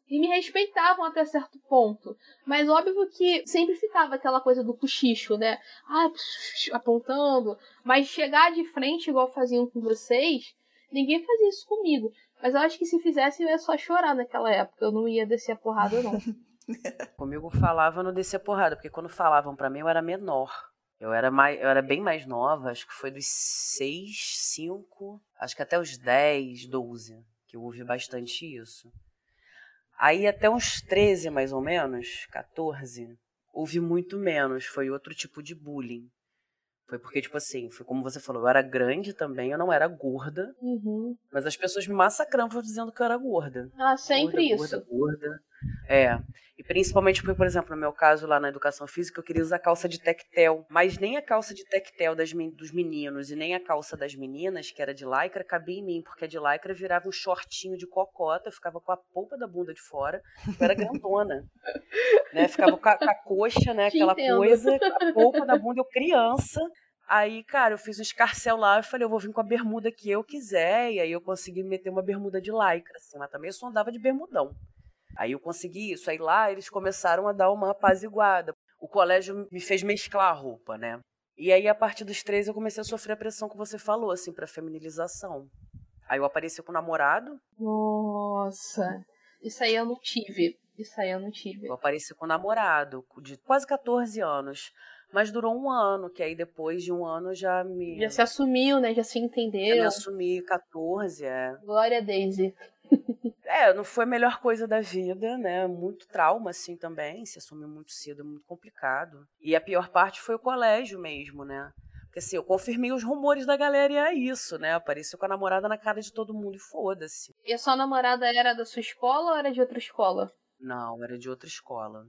e me respeitavam até certo ponto. Mas óbvio que sempre ficava aquela coisa do cochicho, né? Ah, apontando. Mas chegar de frente, igual faziam com vocês, ninguém fazia isso comigo. Mas eu acho que se fizesse, eu ia só chorar naquela época. Eu não ia descer a porrada, não. Comigo falava, não descia a porrada, porque quando falavam para mim, eu era menor. Eu era, mais, eu era bem mais nova, acho que foi dos 6, 5, acho que até os 10, 12, que eu ouvi bastante isso. Aí até uns 13, mais ou menos, 14, houve muito menos, foi outro tipo de bullying. Foi porque, tipo assim, foi como você falou, eu era grande também, eu não era gorda. Uhum. Mas as pessoas me massacravam dizendo que eu era gorda. Ah, sempre gorda, isso. Gorda, gorda. É. E principalmente porque, por exemplo, no meu caso lá na educação física, eu queria usar calça de tectel. Mas nem a calça de tectel das, dos meninos e nem a calça das meninas, que era de lycra, cabia em mim, porque a de lycra virava um shortinho de cocota, eu ficava com a polpa da bunda de fora, eu era grandona. né? Ficava com a, com a coxa, né? Aquela coisa, com a polpa da bunda, eu criança. Aí, cara, eu fiz um escarcel lá e falei, eu vou vir com a bermuda que eu quiser. E aí eu consegui meter uma bermuda de lycra, assim, mas também eu só andava de bermudão. Aí eu consegui isso. Aí lá eles começaram a dar uma apaziguada. O colégio me fez mesclar a roupa, né? E aí, a partir dos três, eu comecei a sofrer a pressão que você falou, assim, pra feminilização. Aí eu apareci com o namorado. Nossa, isso aí eu não tive. Isso aí eu não tive. Eu apareci com o namorado, de quase 14 anos. Mas durou um ano, que aí depois de um ano já me. Já se assumiu, né? Já se entendeu. Já me assumi 14, é. Glória Daisy. É, não foi a melhor coisa da vida, né? Muito trauma, assim, também. Se assumir muito cedo é muito complicado. E a pior parte foi o colégio mesmo, né? Porque assim, eu confirmei os rumores da galera e é isso, né? Apareceu com a namorada na cara de todo mundo e foda-se. E a sua namorada era da sua escola ou era de outra escola? Não, era de outra escola.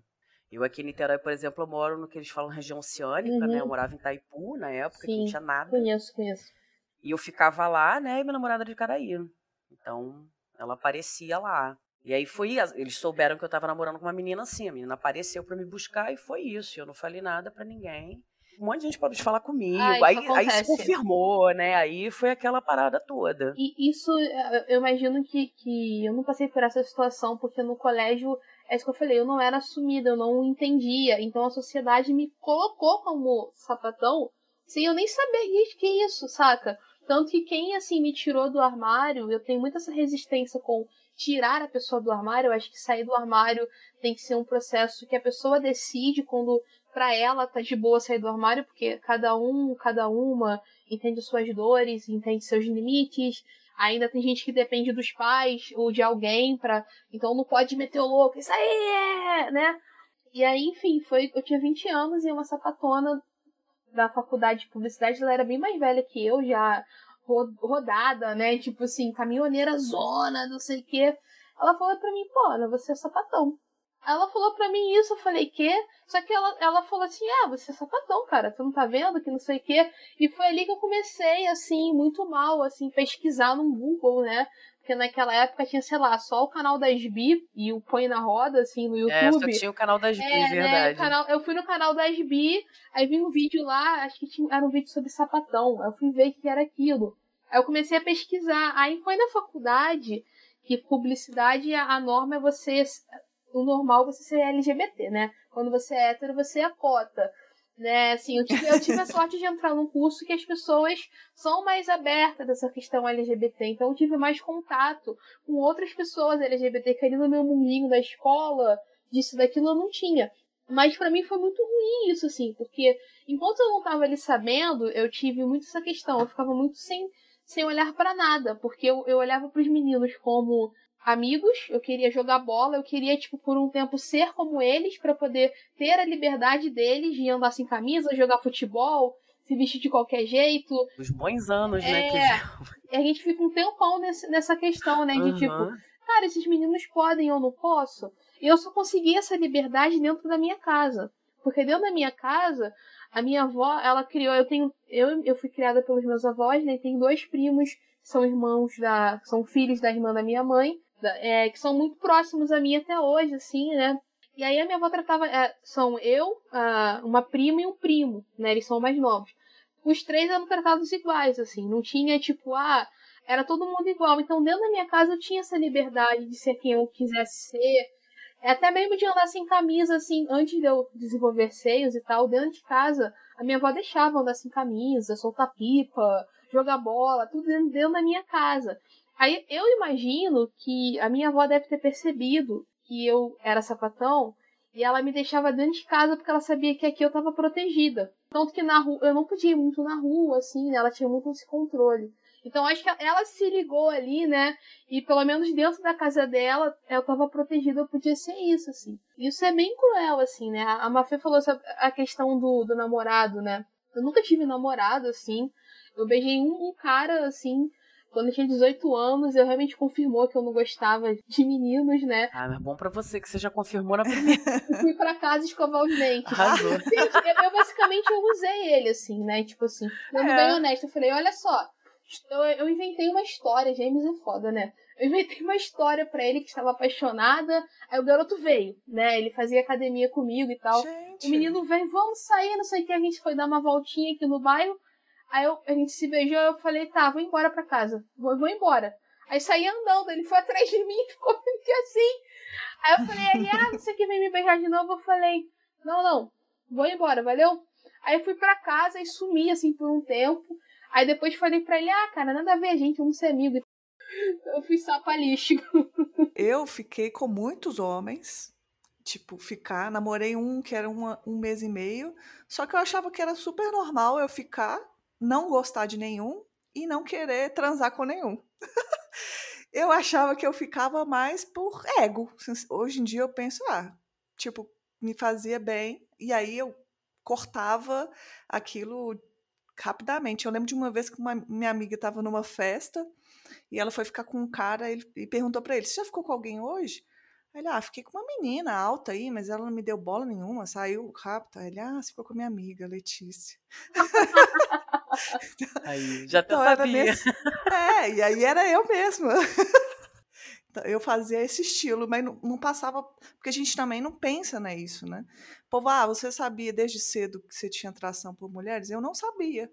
Eu aqui em Niterói, por exemplo, eu moro no que eles falam região oceânica, uhum. né? Eu uhum. morava em Itaipu na época, Sim, que não tinha nada. Conheço, conheço. E eu ficava lá, né? E minha namorada de Caraí. Então, ela aparecia lá. E aí foi, eles souberam que eu tava namorando com uma menina assim, a menina apareceu para me buscar e foi isso. Eu não falei nada para ninguém. Um monte de gente pode falar comigo. Ah, aí, aí se confirmou, né? Aí foi aquela parada toda. E isso, eu imagino que, que eu não passei por essa situação, porque no colégio, é isso que eu falei, eu não era assumida, eu não entendia. Então a sociedade me colocou como sapatão sem eu nem saber que é isso, saca? Tanto que quem, assim, me tirou do armário, eu tenho muita essa resistência com tirar a pessoa do armário. Eu acho que sair do armário tem que ser um processo que a pessoa decide quando para ela tá de boa sair do armário, porque cada um, cada uma entende suas dores, entende seus limites. Ainda tem gente que depende dos pais ou de alguém para, então não pode meter o louco, isso aí é, né? E aí, enfim, foi, eu tinha 20 anos e uma sapatona da faculdade de publicidade, ela era bem mais velha que eu, já rodada, né? Tipo assim, caminhoneira zona, não sei o quê. Ela falou pra mim, pô, Ana, você é sapatão. Ela falou pra mim isso, eu falei, quê? Só que ela, ela falou assim, ah, você é sapatão, cara, tu não tá vendo que não sei o quê? E foi ali que eu comecei, assim, muito mal, assim, pesquisar no Google, né? Porque naquela época tinha, sei lá, só o canal das Bi e o Põe na Roda, assim, no YouTube. É, só tinha o canal das Bi, é, verdade. Né, canal, eu fui no canal das Bi, aí vi um vídeo lá, acho que tinha, era um vídeo sobre sapatão. Aí eu fui ver o que era aquilo. Aí eu comecei a pesquisar. Aí foi na faculdade que publicidade, a norma é você. O normal é você ser LGBT, né? Quando você é hétero, você é cota né? Assim, eu tive, eu tive a sorte de entrar num curso que as pessoas são mais abertas dessa questão LGBT. Então eu tive mais contato com outras pessoas LGBT que ali no meu mundinho da escola, disso, daquilo eu não tinha. Mas para mim foi muito ruim isso, assim, porque enquanto eu não tava ali sabendo, eu tive muito essa questão. Eu ficava muito sem, sem olhar para nada, porque eu, eu olhava para os meninos como amigos, eu queria jogar bola, eu queria, tipo, por um tempo ser como eles, para poder ter a liberdade deles de andar sem camisa, jogar futebol, se vestir de qualquer jeito. Os bons anos, né, é, né? Que... A gente fica um tempão nesse, nessa questão, né? De uhum. tipo, cara, esses meninos podem, eu não posso. E eu só consegui essa liberdade dentro da minha casa. Porque dentro da minha casa, a minha avó, ela criou, eu tenho, eu, eu fui criada pelos meus avós, né? Tenho dois primos que são irmãos da, são filhos da irmã da minha mãe é, que são muito próximos a mim até hoje, assim, né? E aí a minha avó tratava. É, são eu, uma prima e um primo, né? Eles são mais novos. Os três eram tratados iguais, assim. Não tinha, tipo, ah, era todo mundo igual. Então, dentro da minha casa, eu tinha essa liberdade de ser quem eu quisesse ser. Até mesmo de andar sem camisa, assim, antes de eu desenvolver seios e tal, dentro de casa, a minha avó deixava andar sem camisa, soltar pipa, jogar bola, tudo dentro da minha casa. Aí eu imagino que a minha avó deve ter percebido que eu era sapatão e ela me deixava dentro de casa porque ela sabia que aqui eu estava protegida. Tanto que na rua eu não podia ir muito na rua, assim, né? Ela tinha muito esse controle. Então acho que ela se ligou ali, né? E pelo menos dentro da casa dela, eu tava protegida, eu podia ser isso, assim. Isso é bem cruel, assim, né? A Mafê falou sobre a questão do, do namorado, né? Eu nunca tive namorado, assim. Eu beijei um, um cara, assim, quando eu tinha 18 anos, eu realmente confirmou que eu não gostava de meninos, né? Ah, mas bom para você que você já confirmou na primeira. fui pra casa escovar os dentes. Arrasou. Eu, eu, basicamente eu usei ele, assim, né? Tipo assim, sendo é. bem honesto, eu falei, olha só, eu, eu inventei uma história, James é foda, né? Eu inventei uma história para ele que estava apaixonada. Aí o garoto veio, né? Ele fazia academia comigo e tal. Gente. O menino veio, vamos sair, não sei o que. A gente foi dar uma voltinha aqui no bairro. Aí eu, a gente se beijou, eu falei, tá, vou embora pra casa. Vou, vou embora. Aí saí andando, ele foi atrás de mim e ficou assim. Aí eu falei, ele, ah, o que, vem me beijar de novo. Eu falei, não, não, vou embora, valeu? Aí fui pra casa e sumi, assim, por um tempo. Aí depois falei pra ele, ah, cara, nada a ver, gente, vamos ser amigos. Eu fui lixo. Eu fiquei com muitos homens, tipo, ficar, namorei um que era uma, um mês e meio, só que eu achava que era super normal eu ficar não gostar de nenhum e não querer transar com nenhum. eu achava que eu ficava mais por ego. Hoje em dia eu penso, ah, tipo, me fazia bem e aí eu cortava aquilo rapidamente. Eu lembro de uma vez que uma minha amiga estava numa festa e ela foi ficar com um cara ele, e perguntou para ele: Você já ficou com alguém hoje? Ele, ah, fiquei com uma menina alta aí, mas ela não me deu bola nenhuma, saiu rápido. Ele, ah, ficou com a minha amiga, Letícia. Aí, já então, sabia. É, e aí era eu mesma. Então, eu fazia esse estilo, mas não, não, passava. Porque a gente também não pensa nisso, né? Povo, ah, você sabia desde cedo que você tinha atração por mulheres? Eu não sabia.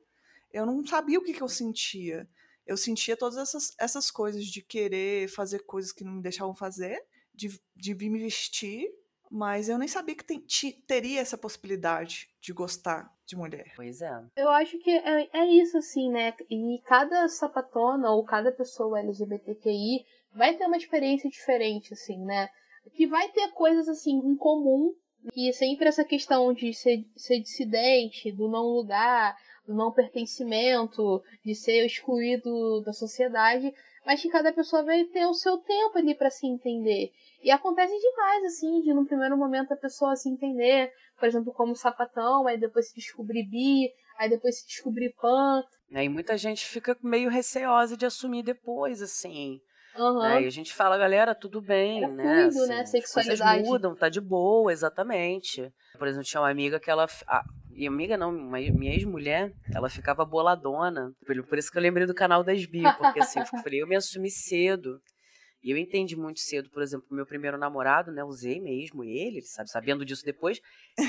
Eu não sabia o que, que eu sentia. Eu sentia todas essas, essas coisas de querer fazer coisas que não me deixavam fazer de, de vir me vestir, mas eu nem sabia que tem, teria essa possibilidade de gostar de mulher. Pois é. Eu acho que é, é isso, assim, né? E cada sapatona ou cada pessoa LGBTQI vai ter uma experiência diferente, assim, né? Que vai ter coisas, assim, em comum. E sempre essa questão de ser, ser dissidente, do não lugar, do não pertencimento, de ser excluído da sociedade, mas que cada pessoa vai ter o seu tempo ali para se entender. E acontece demais, assim, de no primeiro momento a pessoa se entender, por exemplo, como sapatão, aí depois se descobrir bi, aí depois se descobrir pan. Aí muita gente fica meio receosa de assumir depois, assim. Uhum. Né? E a gente fala, galera, tudo bem, é né? Fluido, assim, né? Sexualidade. mudam, tá de boa, exatamente. Por exemplo, tinha uma amiga que ela. Ah, e amiga não, minha ex-mulher, ela ficava boladona. Por isso que eu lembrei do canal das Bi, porque assim, eu falei, eu me assumi cedo. E eu entendi muito cedo, por exemplo, meu primeiro namorado, né? Usei mesmo ele, sabe, sabendo disso depois.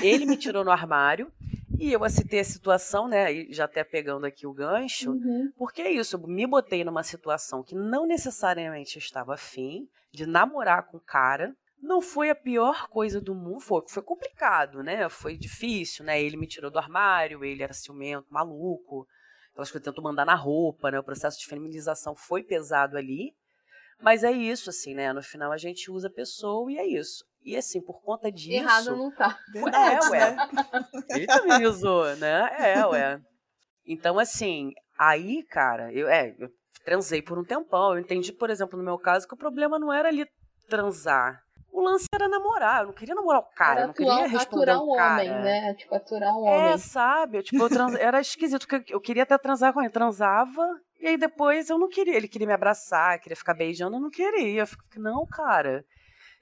Ele me tirou no armário e eu aceitei a situação, né? E já até pegando aqui o gancho, uhum. porque é isso, eu me botei numa situação que não necessariamente estava afim de namorar com o cara, não foi a pior coisa do mundo, foi, foi complicado, né? Foi difícil, né? Ele me tirou do armário, ele era ciumento, maluco. Eu acho que eu tento mandar na roupa, né? O processo de feminização foi pesado ali. Mas é isso, assim, né? No final a gente usa a pessoa e é isso. E assim, por conta disso. Errado não tá. Verdade, é, ué. Ele também usou, né? É, ué. Então, assim, aí, cara, eu, é, eu transei por um tempão. Eu entendi, por exemplo, no meu caso, que o problema não era ali transar o lance era namorar. Eu não queria namorar o cara, eu não queria responder aturar o cara. homem, né? Tipo, aturar um homem. É, sabe? Tipo, eu trans... era esquisito, porque eu queria até transar com ele. Transava, e aí depois eu não queria. Ele queria me abraçar, queria ficar beijando, eu não queria. Eu fiquei, não, cara.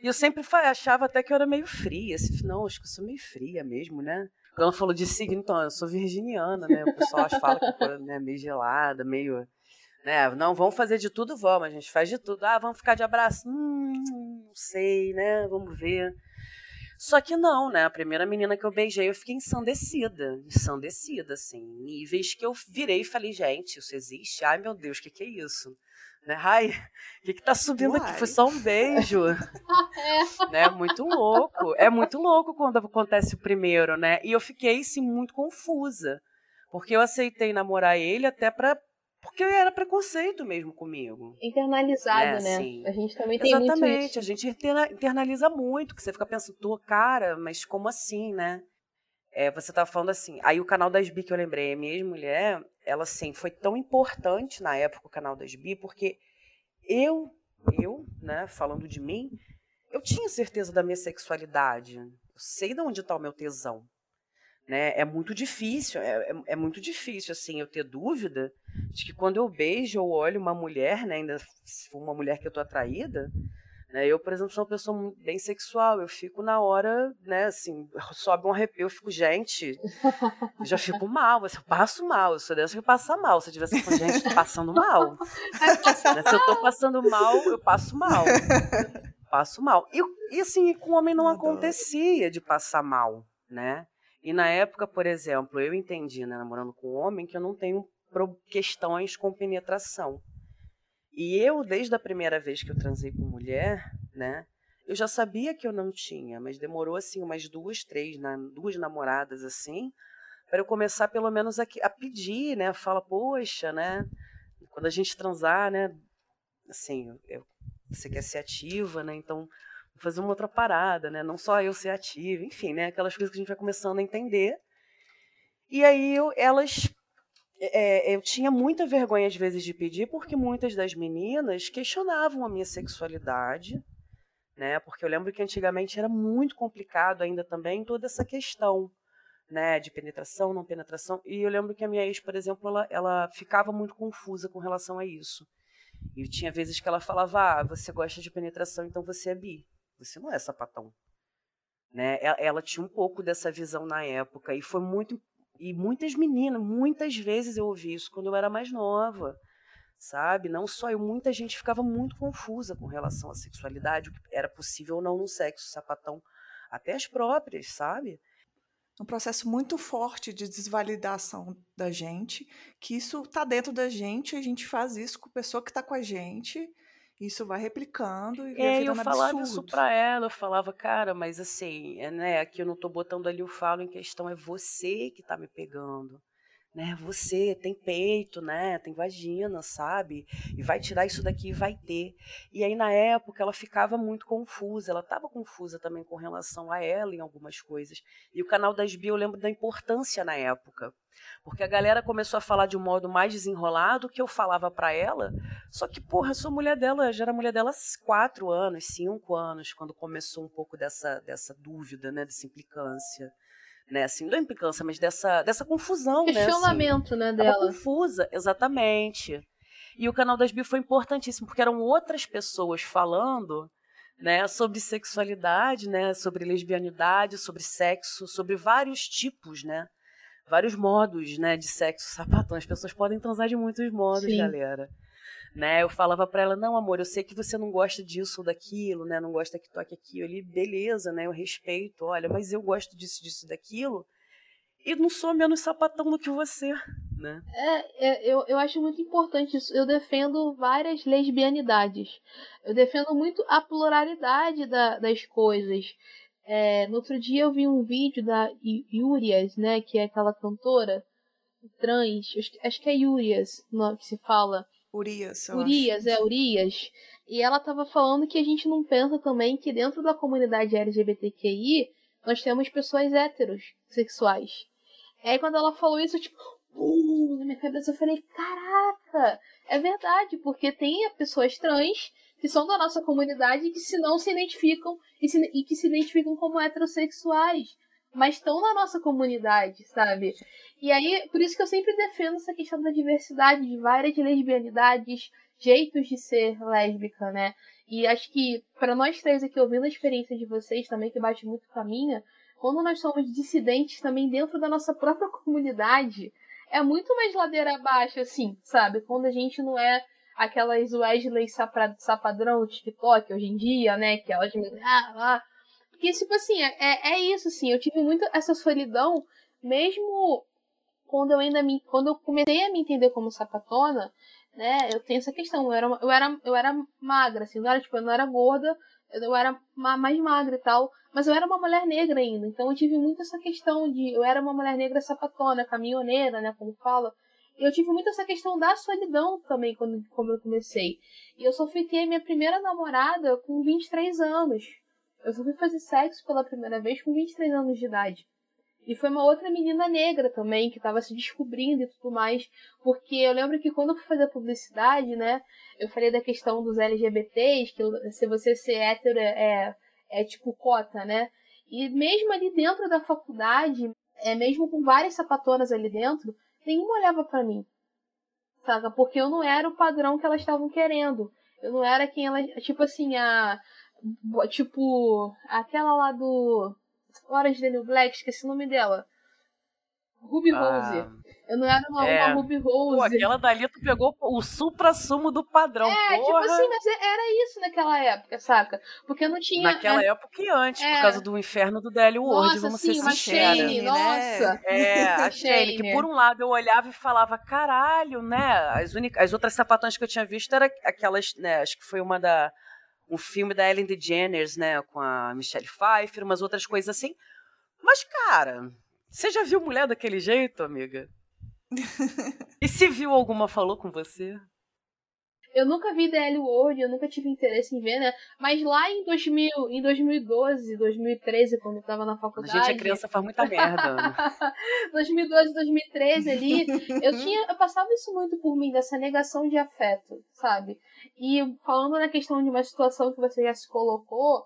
E eu sempre achava até que eu era meio fria. Assim, não, acho que eu sou meio fria mesmo, né? Quando falou de signo, então, eu sou virginiana, né? O pessoal fala que eu né, meio gelada, meio né? Não, vamos fazer de tudo, vamos, a gente faz de tudo. Ah, vamos ficar de abraço? Hum, não sei, né? Vamos ver. Só que não, né? A primeira menina que eu beijei, eu fiquei ensandecida. Ensandecida, assim. Níveis que eu virei e falei, gente, isso existe? Ai, meu Deus, o que, que é isso? Né? Ai, o que, que tá subindo Uai. aqui? Foi só um beijo. é. Né? Muito louco. É muito louco quando acontece o primeiro, né? E eu fiquei, assim, muito confusa. Porque eu aceitei namorar ele até pra porque era preconceito mesmo comigo. Internalizado, né? né? A gente também tem Exatamente, muito isso. a gente internaliza muito, que você fica pensando, tô, cara, mas como assim, né? É, você tava falando assim, aí o canal das Bi que eu lembrei, a minha ex-mulher, ela assim, foi tão importante na época o canal das Bi, porque eu, eu, né, falando de mim, eu tinha certeza da minha sexualidade. Eu sei de onde está o meu tesão. Né? É muito difícil, é, é, é, muito difícil assim eu ter dúvida de que quando eu beijo ou olho uma mulher, né, ainda se for uma mulher que eu tô atraída, né, eu, por exemplo, sou uma pessoa bem sexual, eu fico na hora, né, assim, sobe um arrepio, eu fico, gente, eu já fico mal, eu passo mal, eu sou dessa que passa mal, se eu tivesse com gente, tô passando mal. né, se eu tô passando mal, eu passo mal. passo mal. E, e assim, com o homem não acontecia de passar mal, né? E na época, por exemplo, eu entendi, né, namorando com um homem, que eu não tenho questões com penetração. E eu, desde a primeira vez que eu transei com mulher, né, eu já sabia que eu não tinha, mas demorou assim umas duas, três, duas namoradas assim, para eu começar pelo menos a, a pedir, né, fala, poxa, né, quando a gente transar, né, assim, eu, você quer ser ativa, né, então fazer uma outra parada, né? Não só eu ser ativa, enfim, né? Aquelas coisas que a gente vai começando a entender. E aí eu, elas. É, eu tinha muita vergonha às vezes de pedir, porque muitas das meninas questionavam a minha sexualidade, né? Porque eu lembro que antigamente era muito complicado ainda também toda essa questão, né? De penetração, não penetração. E eu lembro que a minha ex, por exemplo, ela, ela ficava muito confusa com relação a isso. E tinha vezes que ela falava: ah, você gosta de penetração, então você é bi. Você não é sapatão. Né? Ela tinha um pouco dessa visão na época e foi muito e muitas meninas, muitas vezes eu ouvi isso quando eu era mais nova, sabe? Não só eu, muita gente ficava muito confusa com relação à sexualidade, o que era possível ou não no sexo sapatão, até as próprias, sabe? Um processo muito forte de desvalidação da gente, que isso está dentro da gente, a gente faz isso com a pessoa que está com a gente, isso vai replicando e é, eu falava isso para ela, eu falava, cara, mas assim, é, né, aqui eu não tô botando ali o falo em questão, é você que tá me pegando né? Você tem peito, né? Tem vagina, sabe? E vai tirar isso daqui e vai ter. E aí na época ela ficava muito confusa, ela estava confusa também com relação a ela em algumas coisas. E o canal das Bi eu lembro da importância na época. Porque a galera começou a falar de um modo mais desenrolado que eu falava para ela. Só que, porra, eu sou mulher dela, já era mulher dela há quatro anos, cinco anos, quando começou um pouco dessa, dessa dúvida, né? Dessa implicância né? Assim, não implicância, mas dessa, dessa confusão, Questionamento, né? Assim, né, dela. confusa, exatamente. E o canal das Bi foi importantíssimo, porque eram outras pessoas falando né, sobre sexualidade, né, sobre lesbianidade, sobre sexo, sobre vários tipos, né? Vários modos, né, de sexo sapatão. As pessoas podem transar de muitos modos, Sim. galera né? Eu falava para ela, não, amor, eu sei que você não gosta disso ou daquilo, né? Não gosta que toque aqui. Ele, beleza, né? Eu respeito, olha, mas eu gosto disso, disso, daquilo. E não sou menos sapatão do que você, né? É, é, eu, eu acho muito importante isso. Eu defendo várias lesbianidades. Eu defendo muito a pluralidade da, das coisas. É, no outro dia eu vi um vídeo da Yurias, né? Que é aquela cantora trans. Acho que é Yurias que se fala Urias. Urias, acho. é, Urias. E ela estava falando que a gente não pensa também que dentro da comunidade LGBTQI nós temos pessoas héteros sexuais. E aí quando ela falou isso, eu, tipo, uh, na minha cabeça eu falei, caraca, é verdade, porque tem pessoas trans que são da nossa comunidade que se não se identificam e, se, e que se identificam como heterossexuais mas estão na nossa comunidade, sabe? E aí, por isso que eu sempre defendo essa questão da diversidade, de várias lesbianidades, jeitos de ser lésbica, né? E acho que, para nós três aqui, ouvindo a experiência de vocês também, que bate muito com a minha, quando nós somos dissidentes também dentro da nossa própria comunidade, é muito mais ladeira abaixo, assim, sabe? Quando a gente não é aquelas Wesley sapadrão TikTok hoje em dia, né? Que elas me. Ah, ah, Porque, tipo assim, é, é, é isso, assim, eu tive muito essa solidão, mesmo quando eu ainda me. Quando eu comecei a me entender como sapatona, né? Eu tenho essa questão. Eu era, eu era, eu era magra, assim, não era, tipo, eu não era gorda, eu era mais magra e tal. Mas eu era uma mulher negra ainda. Então eu tive muito essa questão de. Eu era uma mulher negra sapatona, caminhoneira, né? Como fala. Eu tive muito essa questão da solidão também quando, quando eu comecei. E eu só ter minha primeira namorada com 23 anos. Eu só fui fazer sexo pela primeira vez com 23 anos de idade. E foi uma outra menina negra também, que estava se descobrindo e tudo mais. Porque eu lembro que quando eu fui fazer publicidade, né? Eu falei da questão dos LGBTs, que se você ser hétero é, é tipo cota, né? E mesmo ali dentro da faculdade, é mesmo com várias sapatonas ali dentro, nenhuma olhava para mim. Saca? Porque eu não era o padrão que elas estavam querendo. Eu não era quem elas. Tipo assim, a. Tipo, aquela lá do Orange Daniel Black, esqueci o nome dela. Ruby ah, Rose. Eu não era uma, é. uma Ruby Rose. Pô, aquela dali tu pegou o supra-sumo do padrão. É, tipo porra. tipo assim, mas é, era isso naquela época, saca? Porque não tinha. Naquela é... época e antes, é. por causa do inferno do DL World, vamos sim, ser sinceros. Shane, né? Nossa! É, a Shane, que por um lado eu olhava e falava, caralho, né? As, únicas, as outras sapatões que eu tinha visto eram aquelas, né? Acho que foi uma da um filme da Ellen DeGeneres, né, com a Michelle Pfeiffer, umas outras coisas assim. Mas, cara, você já viu mulher daquele jeito, amiga? e se viu alguma falou com você? Eu nunca vi DL World, eu nunca tive interesse em ver, né? Mas lá em 2000, em 2012, 2013, quando eu tava na faculdade. A gente é criança, faz muita merda. 2012, 2013 ali, eu tinha, eu passava isso muito por mim, dessa negação de afeto, sabe? E falando na questão de uma situação que você já se colocou,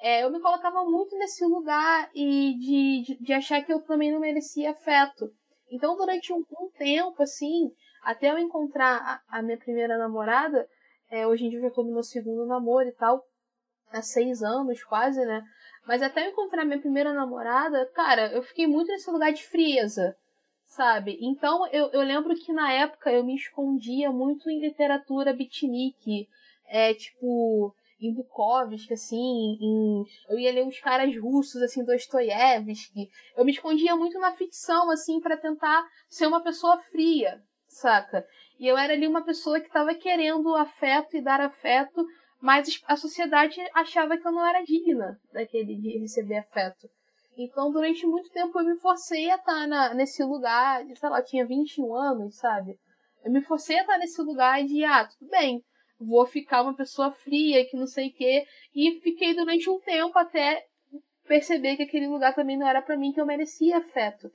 é, eu me colocava muito nesse lugar e de, de, de, achar que eu também não merecia afeto. Então, durante um, um tempo, assim, até eu encontrar a, minha primeira namorada, é, hoje em dia eu já tô no meu segundo namoro e tal, há seis anos quase, né? Mas até eu encontrar minha primeira namorada, cara, eu fiquei muito nesse lugar de frieza, sabe? Então eu, eu lembro que na época eu me escondia muito em literatura beatnik, é tipo em Bukowski, assim, em... eu ia ler os caras russos, assim, Dostoiévski. Eu me escondia muito na ficção, assim, para tentar ser uma pessoa fria, saca? E eu era ali uma pessoa que estava querendo afeto e dar afeto, mas a sociedade achava que eu não era digna daquele de receber afeto. Então, durante muito tempo, eu me forcei a estar na, nesse lugar, sei lá, eu tinha 21 anos, sabe? Eu me forcei a estar nesse lugar de, ah, tudo bem, vou ficar uma pessoa fria, que não sei o quê. E fiquei durante um tempo até perceber que aquele lugar também não era para mim, que eu merecia afeto.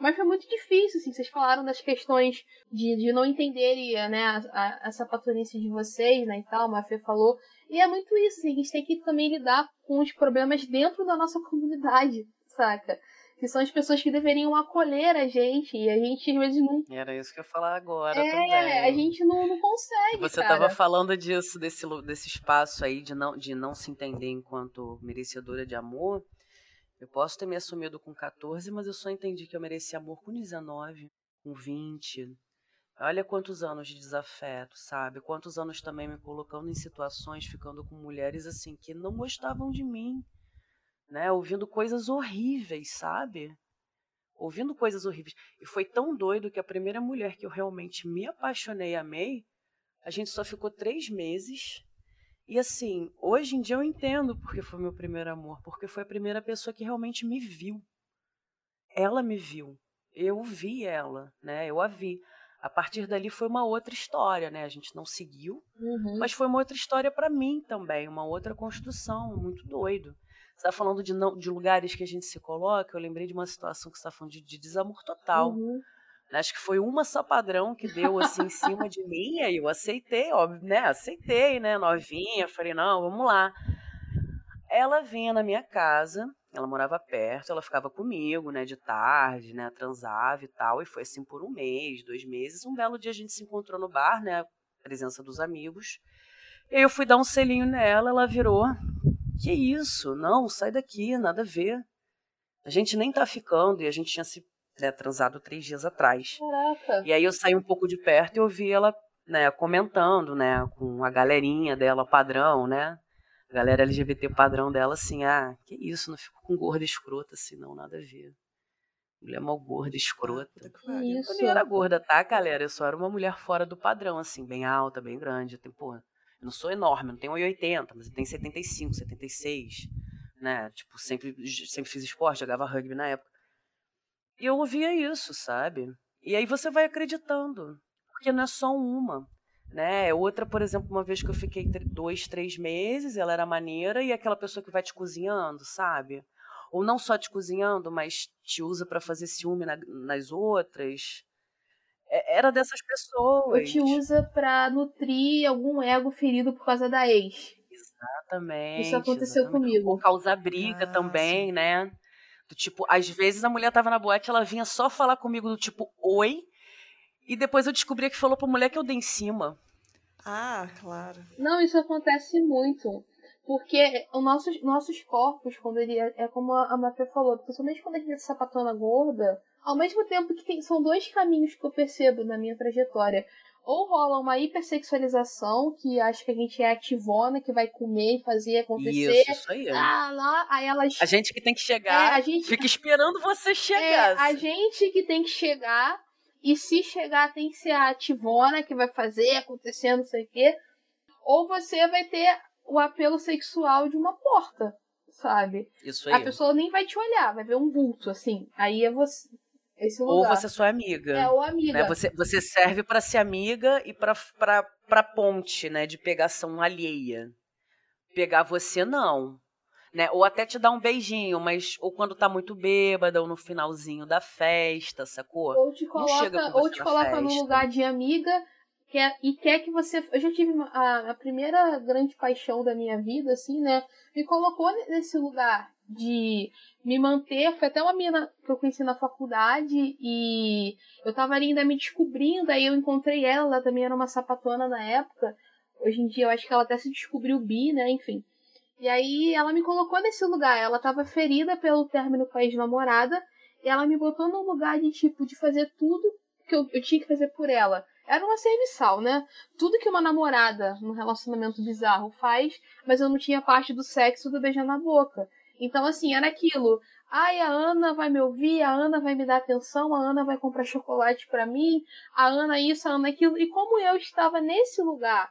Mas foi muito difícil, assim, vocês falaram das questões de, de não entenderem, né, a, a, a sapatonice de vocês, né, e tal, a Mafia falou. E é muito isso, assim, a gente tem que também lidar com os problemas dentro da nossa comunidade, saca? Que são as pessoas que deveriam acolher a gente, e a gente às vezes não... Era isso que eu ia falar agora é, também. É, a gente não, não consegue, Você cara. tava falando disso, desse, desse espaço aí de não, de não se entender enquanto merecedora de amor... Eu posso ter me assumido com 14, mas eu só entendi que eu merecia amor com 19, com 20. Olha quantos anos de desafeto, sabe? Quantos anos também me colocando em situações, ficando com mulheres assim que não gostavam de mim, né? Ouvindo coisas horríveis, sabe? Ouvindo coisas horríveis. E foi tão doido que a primeira mulher que eu realmente me apaixonei e amei, a gente só ficou três meses e assim, hoje em dia eu entendo porque foi meu primeiro amor, porque foi a primeira pessoa que realmente me viu. Ela me viu, eu vi ela, né? Eu a vi. A partir dali foi uma outra história, né? A gente não seguiu, uhum. mas foi uma outra história para mim também, uma outra construção, muito doido. Você está falando de, não, de lugares que a gente se coloca, eu lembrei de uma situação que você está falando de, de desamor total. Uhum. Acho que foi uma só padrão que deu assim em cima de mim, aí eu aceitei, óbvio, né? Aceitei, né? Novinha, falei, não, vamos lá. Ela vinha na minha casa, ela morava perto, ela ficava comigo, né, de tarde, né, transava e tal, e foi assim por um mês, dois meses. Um belo dia a gente se encontrou no bar, né, presença dos amigos. E eu fui dar um selinho nela, ela virou, que isso? Não, sai daqui, nada a ver. A gente nem tá ficando, e a gente tinha se né, transado três dias atrás. Caraca. E aí eu saí um pouco de perto e ouvi ela, né, comentando, né, com a galerinha dela padrão, né, A galera LGBT padrão dela, assim, ah, que isso, não fico com gorda escrota, assim, não, nada a ver. Mulher mal gorda, escrota. Ah, isso. Eu nem era gorda, tá, galera? Eu só era uma mulher fora do padrão, assim, bem alta, bem grande. Tem, porra, eu não sou enorme, não tenho 1,80, mas eu tenho 75, 76, né? Tipo, sempre, sempre fiz esporte, jogava rugby na época. E eu ouvia isso, sabe? E aí você vai acreditando, porque não é só uma né? Outra, por exemplo, uma vez que eu fiquei dois, três meses, ela era maneira, e aquela pessoa que vai te cozinhando, sabe? Ou não só te cozinhando, mas te usa para fazer ciúme na, nas outras. É, era dessas pessoas. Ou te usa para nutrir algum ego ferido por causa da ex. Exatamente. Isso aconteceu exatamente. comigo. Ou causar briga ah, também, sim. né? Do tipo, às vezes a mulher tava na boate, ela vinha só falar comigo do tipo, oi, e depois eu descobri que falou pra mulher que eu dei em cima. Ah, claro. Não, isso acontece muito. Porque os nossos, nossos corpos, quando ele é, é como a Mafia falou, principalmente quando a gente é sapatona gorda, ao mesmo tempo que tem, são dois caminhos que eu percebo na minha trajetória. Ou rola uma hipersexualização, que acha que a gente é ativona, que vai comer e fazer acontecer. Isso, isso aí. Ah, lá, aí elas... A gente que tem que chegar, é, a gente... fica esperando você chegar. É, a gente que tem que chegar e se chegar, tem que ser a ativona que vai fazer acontecer, não sei o quê. Ou você vai ter o apelo sexual de uma porta, sabe? Isso aí. A pessoa nem vai te olhar, vai ver um vulto, assim. Aí é você. Esse ou você é sua amiga. É, ou amiga. Né? Você, você serve para ser amiga e pra ponte, né? De pegação alheia. Pegar você, não né? Ou até te dar um beijinho, mas ou quando tá muito bêbada, ou no finalzinho da festa, sacou? Ou te coloca, ou te coloca num lugar de amiga quer, e quer que você. Eu já tive a, a primeira grande paixão da minha vida, assim, né? Me colocou nesse lugar de me manter. Foi até uma menina que eu conheci na faculdade e eu tava ainda me descobrindo. Aí eu encontrei ela, ela também era uma sapatona na época. Hoje em dia eu acho que ela até se descobriu bi, né? Enfim. E aí ela me colocou nesse lugar. Ela estava ferida pelo término com a ex-namorada. E ela me botou num lugar de tipo de fazer tudo que eu, eu tinha que fazer por ela. Era uma serviçal, né? Tudo que uma namorada num relacionamento bizarro faz, mas eu não tinha parte do sexo do beijar na boca. Então, assim, era aquilo. Ai, a Ana vai me ouvir, a Ana vai me dar atenção, a Ana vai comprar chocolate para mim, a Ana isso, a Ana aquilo. E como eu estava nesse lugar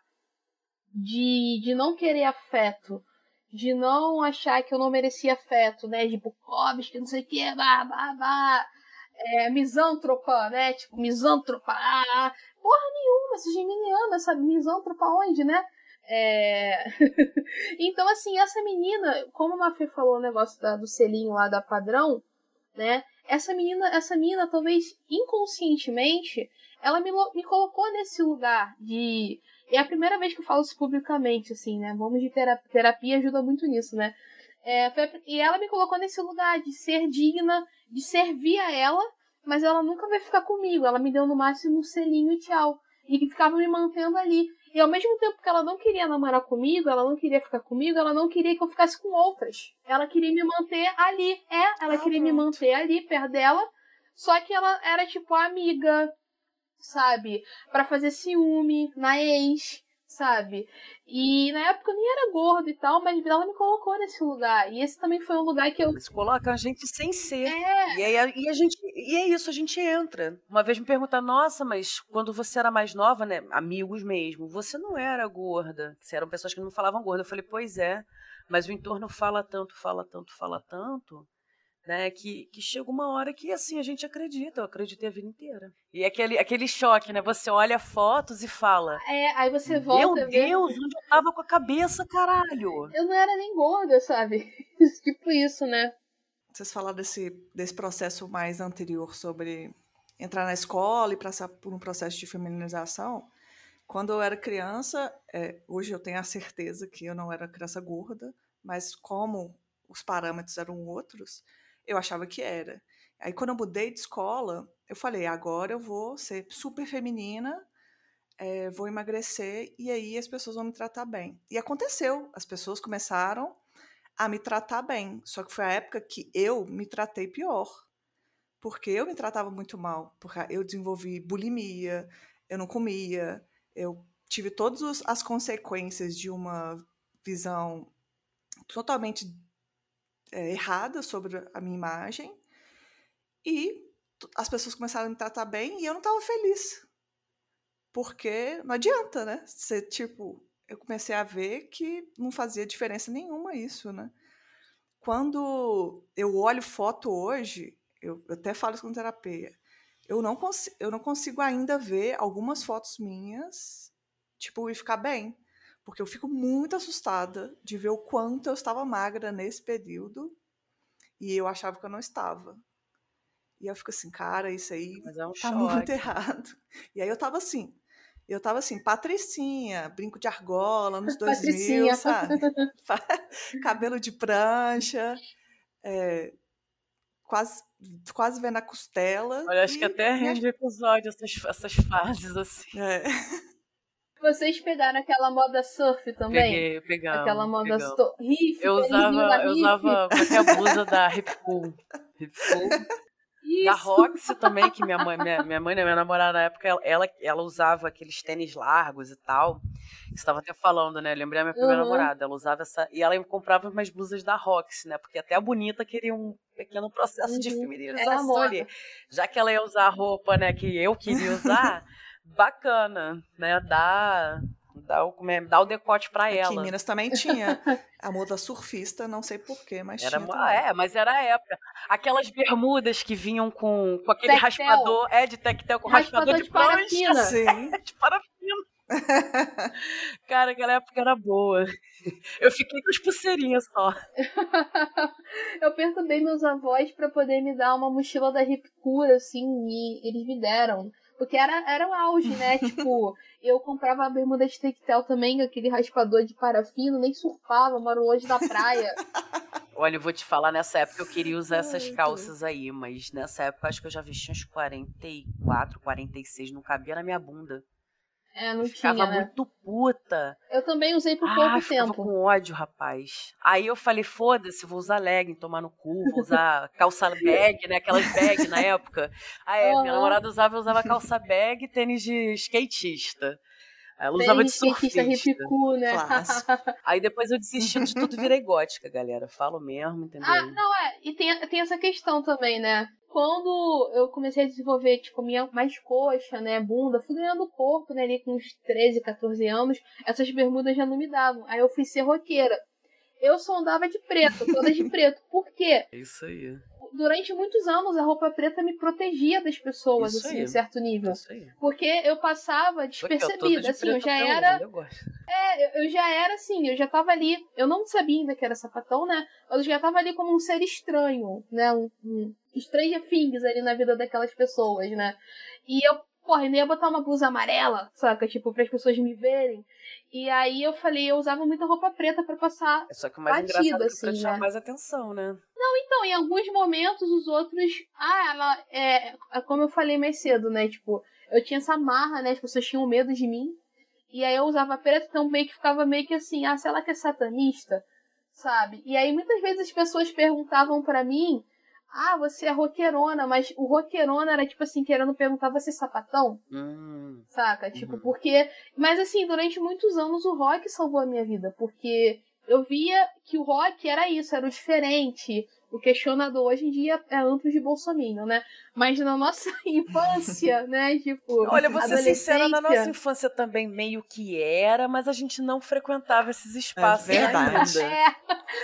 de, de não querer afeto, de não achar que eu não merecia afeto, né? De Bukowski, não sei o que, bah, bah, bah. É, misântropa, né? Tipo, misântropa, ah, porra nenhuma, essa geminiana, sabe? Misântropa onde, né? É... então, assim, essa menina, como a Mafê falou o negócio da, do selinho lá da padrão, né? Essa menina, essa menina, talvez inconscientemente, ela me, me colocou nesse lugar de é a primeira vez que eu falo isso publicamente, assim, né? Vamos de terapia, terapia ajuda muito nisso, né? É, foi, e ela me colocou nesse lugar de ser digna, de servir a ela, mas ela nunca vai ficar comigo. Ela me deu no máximo um selinho e tchau. E ficava me mantendo ali. E ao mesmo tempo que ela não queria namorar comigo, ela não queria ficar comigo, ela não queria que eu ficasse com outras. Ela queria me manter ali. É, ela ah, queria pronto. me manter ali, perto dela. Só que ela era tipo a amiga, sabe? para fazer ciúme na ex, sabe? E na época eu nem era gordo e tal, mas ela me colocou nesse lugar. E esse também foi um lugar que eu. Eles colocam a gente sem ser. É. E, aí, e, a gente, e é isso, a gente entra. Uma vez me perguntaram, nossa, mas quando você era mais nova, né? Amigos mesmo, você não era gorda. Você eram pessoas que não falavam gorda. Eu falei, pois é, mas o entorno fala tanto, fala tanto, fala tanto né? Que, que chega uma hora que assim a gente acredita, eu acreditei a vida inteira. E aquele, aquele choque, né? Você olha fotos e fala. É, aí você volta. Meu Deus, onde eu tava com a cabeça, caralho? Eu não era nem gorda, sabe? tipo isso, né? Vocês falaram desse, desse processo mais anterior sobre entrar na escola e passar por um processo de feminização. Quando eu era criança, é, hoje eu tenho a certeza que eu não era criança gorda, mas como os parâmetros eram outros, eu achava que era. Aí quando eu mudei de escola, eu falei, agora eu vou ser super feminina, é, vou emagrecer e aí as pessoas vão me tratar bem. E aconteceu, as pessoas começaram a me tratar bem. Só que foi a época que eu me tratei pior. Porque eu me tratava muito mal. Porque eu desenvolvi bulimia, eu não comia, eu tive todas as consequências de uma visão totalmente é, errada sobre a minha imagem. E as pessoas começaram a me tratar bem e eu não estava feliz. Porque não adianta, né? Você, tipo, eu comecei a ver que não fazia diferença nenhuma isso, né? Quando eu olho foto hoje, eu, até falo isso com terapia, eu não, eu não consigo ainda ver algumas fotos minhas, tipo, e ficar bem. Porque eu fico muito assustada de ver o quanto eu estava magra nesse período e eu achava que eu não estava. E eu fico assim, cara, isso aí é um tá choque. muito errado. E aí eu tava assim, eu tava assim, patricinha, brinco de argola nos 2000, sabe? Cabelo de prancha, é, quase, quase vendo a costela. Olha, acho que até rende episódio essas, essas fases, assim. É. Vocês pegaram aquela moda surf também? Peguei, pegamos. Aquela moda riff. Eu usava, eu usava qualquer blusa da Hip Cool. Hip Cool. Isso. Da Roxy também, que minha mãe, minha, minha mãe, minha namorada na época, ela, ela usava aqueles tênis largos e tal. Você estava até falando, né? lembrei a minha primeira uhum. namorada. Ela usava essa. E ela comprava umas blusas da Roxy, né? Porque até a bonita queria um pequeno processo uhum. de feminilização ali. Já que ela ia usar a roupa, né, que eu queria usar, bacana, né? Dá Dá o, é, dá o decote para ela. Aqui em Minas também tinha a moda surfista, não sei porquê, mas era, tinha. É, mas era a época. Aquelas bermudas que vinham com, com aquele tectel. raspador, é, de tectel, com raspador, raspador de, de parafina. Sim. de parafina. Cara, aquela época era boa. Eu fiquei com as pulseirinhas só. eu perturbei meus avós para poder me dar uma mochila da Ripcura, assim, e eles me deram. Porque era, era o auge, né? tipo, eu comprava a bermuda de tectel também, aquele raspador de parafina, nem surfava, moro longe da praia. Olha, eu vou te falar, nessa época eu queria usar essas calças aí, mas nessa época acho que eu já vesti uns 44, 46, não cabia na minha bunda. É, não ficava tinha, né? muito puta. Eu também usei por pouco ah, tempo. com ódio, rapaz. Aí eu falei, foda-se, vou usar legging, tomar no cu, vou usar calça bag, né? Aquelas bag na época. Aí uhum. minha namorada usava, eu usava calça bag e tênis de skatista. Ela tênis usava de surfista. Cool, né? Aí depois eu desisti de tudo virei gótica, galera. Falo mesmo, entendeu? Ah, não, é. E tem, tem essa questão também, né? Quando eu comecei a desenvolver, tipo, minha mais coxa, né, bunda, fui ganhando corpo, né, ali com uns 13, 14 anos, essas bermudas já não me davam. Aí eu fui ser roqueira. Eu só andava de preto, toda de preto. Por quê? É isso aí durante muutos anos a roupa preta me protegia das pessoas, Isso assim, aí. em certo nível. Porque eu passava despercebida, eu assim, eu já era. Eu é, eu já era assim, eu já tava ali. Eu não sabia ainda que era sapatão, né? Mas eu já tava ali como um ser estranho, né? Um, um Stranger Things ali na vida daquelas pessoas, né? E eu porra, eu ia botar uma blusa amarela, saca? Tipo, para as pessoas me verem. E aí eu falei, eu usava muita roupa preta para passar é Só que o mais batida, engraçado assim, é assim, né? mais atenção, né? Não, então, em alguns momentos os outros... Ah, ela... É, é, como eu falei mais cedo, né? Tipo, eu tinha essa marra, né? As pessoas tinham medo de mim. E aí eu usava preto, então meio que ficava meio que assim, ah, sei lá que é satanista, sabe? E aí muitas vezes as pessoas perguntavam para mim ah, você é roqueirona, mas o roqueirona era tipo assim, querendo perguntar você é sapatão? Hum. Saca? Tipo, uhum. porque. Mas assim, durante muitos anos o rock salvou a minha vida, porque eu via que o rock era isso, era o diferente, o questionador hoje em dia é amplo de Bolsonaro, né? Mas na nossa infância, né? Tipo. Olha, vou ser sincera, na nossa infância também meio que era, mas a gente não frequentava esses espaços. É verdade. É.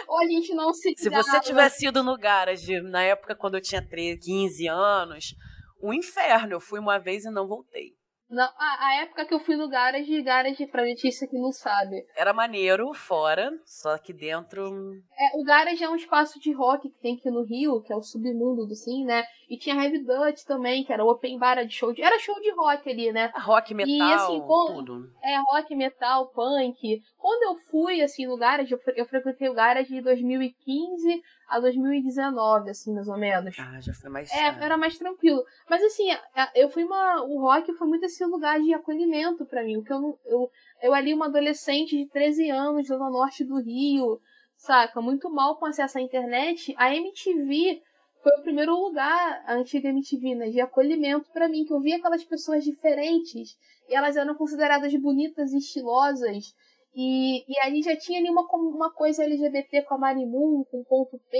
Ou a gente não se. Se você tivesse ido no garage na época quando eu tinha 13, 15 anos, um inferno. Eu fui uma vez e não voltei. Não, a, a, época que eu fui no Garage, Garage, pra Letícia que não sabe. Era maneiro, fora, só que dentro. É, o Garage é um espaço de rock que tem aqui no Rio, que é o submundo do Sim, né? E tinha Heavy Dutch também, que era open bar de show de. Era show de rock ali, né? Rock, metal, e, assim, com... tudo. É, rock, metal, punk. Quando eu fui, assim, no Garage, eu, eu frequentei o Garage de 2015 a 2019, assim, mais ou menos. Ah, já foi mais. É, era mais tranquilo. Mas assim, eu fui uma. O rock foi muito esse lugar de acolhimento para mim. Porque eu, eu, eu ali, uma adolescente de 13 anos, Zona Norte do Rio, saca? Muito mal com acesso à internet. A MTV foi o primeiro lugar, a antiga MTV, né, de acolhimento para mim, que eu via aquelas pessoas diferentes e elas eram consideradas bonitas e estilosas E, e ali já tinha ali uma, uma coisa LGBT com a Marimun, com o Ponto P,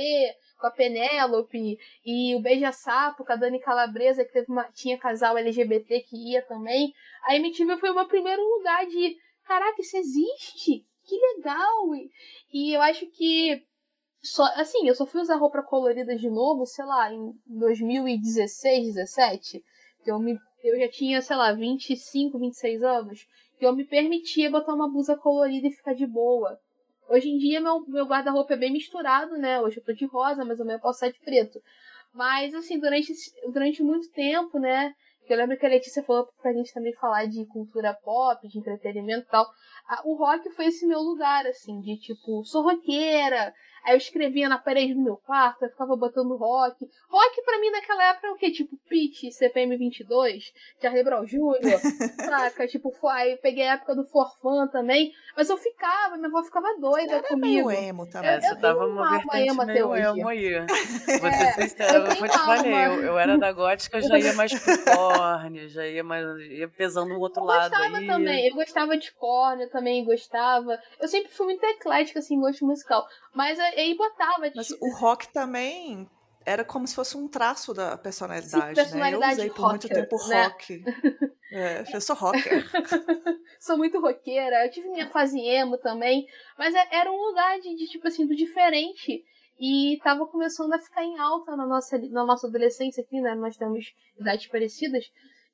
com a Penélope, e o Beija-Sapo com a Dani Calabresa, que teve uma, tinha casal LGBT que ia também. A MTV foi o meu primeiro lugar de, caraca, isso existe? Que legal! E, e eu acho que só, assim, eu só fui usar roupa colorida de novo, sei lá, em 2016, 17, que eu me eu já tinha, sei lá, 25, 26 anos que eu me permitia botar uma blusa colorida e ficar de boa. Hoje em dia, meu, meu guarda-roupa é bem misturado, né? Hoje eu tô de rosa, mas amanhã eu posso sair de preto. Mas, assim, durante, durante muito tempo, né? Eu lembro que a Letícia falou pra gente também falar de cultura pop, de entretenimento e tal. O rock foi esse meu lugar, assim, de tipo, sou roqueira, Aí eu escrevia na parede do meu quarto, eu ficava botando rock. Rock pra mim naquela época é o quê? Tipo, Pitch, CPM 22, Charlie Brown Jr., saca? Tipo, aí peguei a época do Forfan também. Mas eu ficava, minha avó ficava doida Você comigo. Era meio emo também. É, você eu tava uma vertente emo meio até emo aí. Vou É, ser sincera, eu eu vou te alma. eu, eu era da gótica, eu já ia mais pro corne, já ia mais, ia pesando o outro Eu lado gostava aí. também, eu gostava de corne, eu também gostava. Eu sempre fui muito eclética, assim, em gosto musical. Mas aí botava, Mas tipo, o rock também era como se fosse um traço da personalidade, Sim, né? personalidade Eu usei por muito rocker, tempo né? rock. É, eu sou rocker. sou muito roqueira, eu tive minha fase emo também, mas é- era um lugar de, de, tipo assim, do diferente. E tava começando a ficar em alta na nossa, na nossa adolescência aqui, né? Nós temos idades parecidas.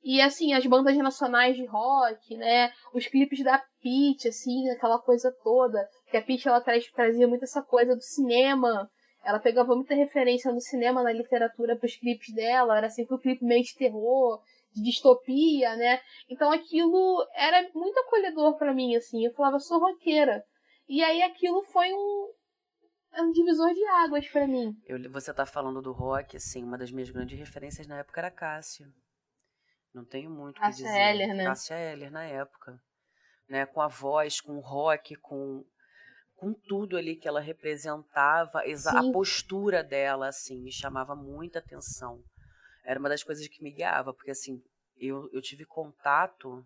E assim, as bandas nacionais de rock, né? Os clipes da Peach, assim, aquela coisa toda. Que a Peach ela traz, trazia muito essa coisa do cinema. Ela pegava muita referência no cinema, na literatura pros clipes dela. Era sempre um clipe meio de terror, de distopia, né? Então aquilo era muito acolhedor para mim, assim. Eu falava, sou roqueira. E aí aquilo foi um, um divisor de águas para mim. Eu- você tá falando do rock, assim, uma das minhas grandes referências na época era Cássia. Não tenho muito o que Cássia dizer. Eller, né? Cássia Eller, na época. Né? Com a voz, com o rock, com, com tudo ali que ela representava, a postura dela, assim, me chamava muita atenção. Era uma das coisas que me guiava, porque, assim, eu, eu tive contato,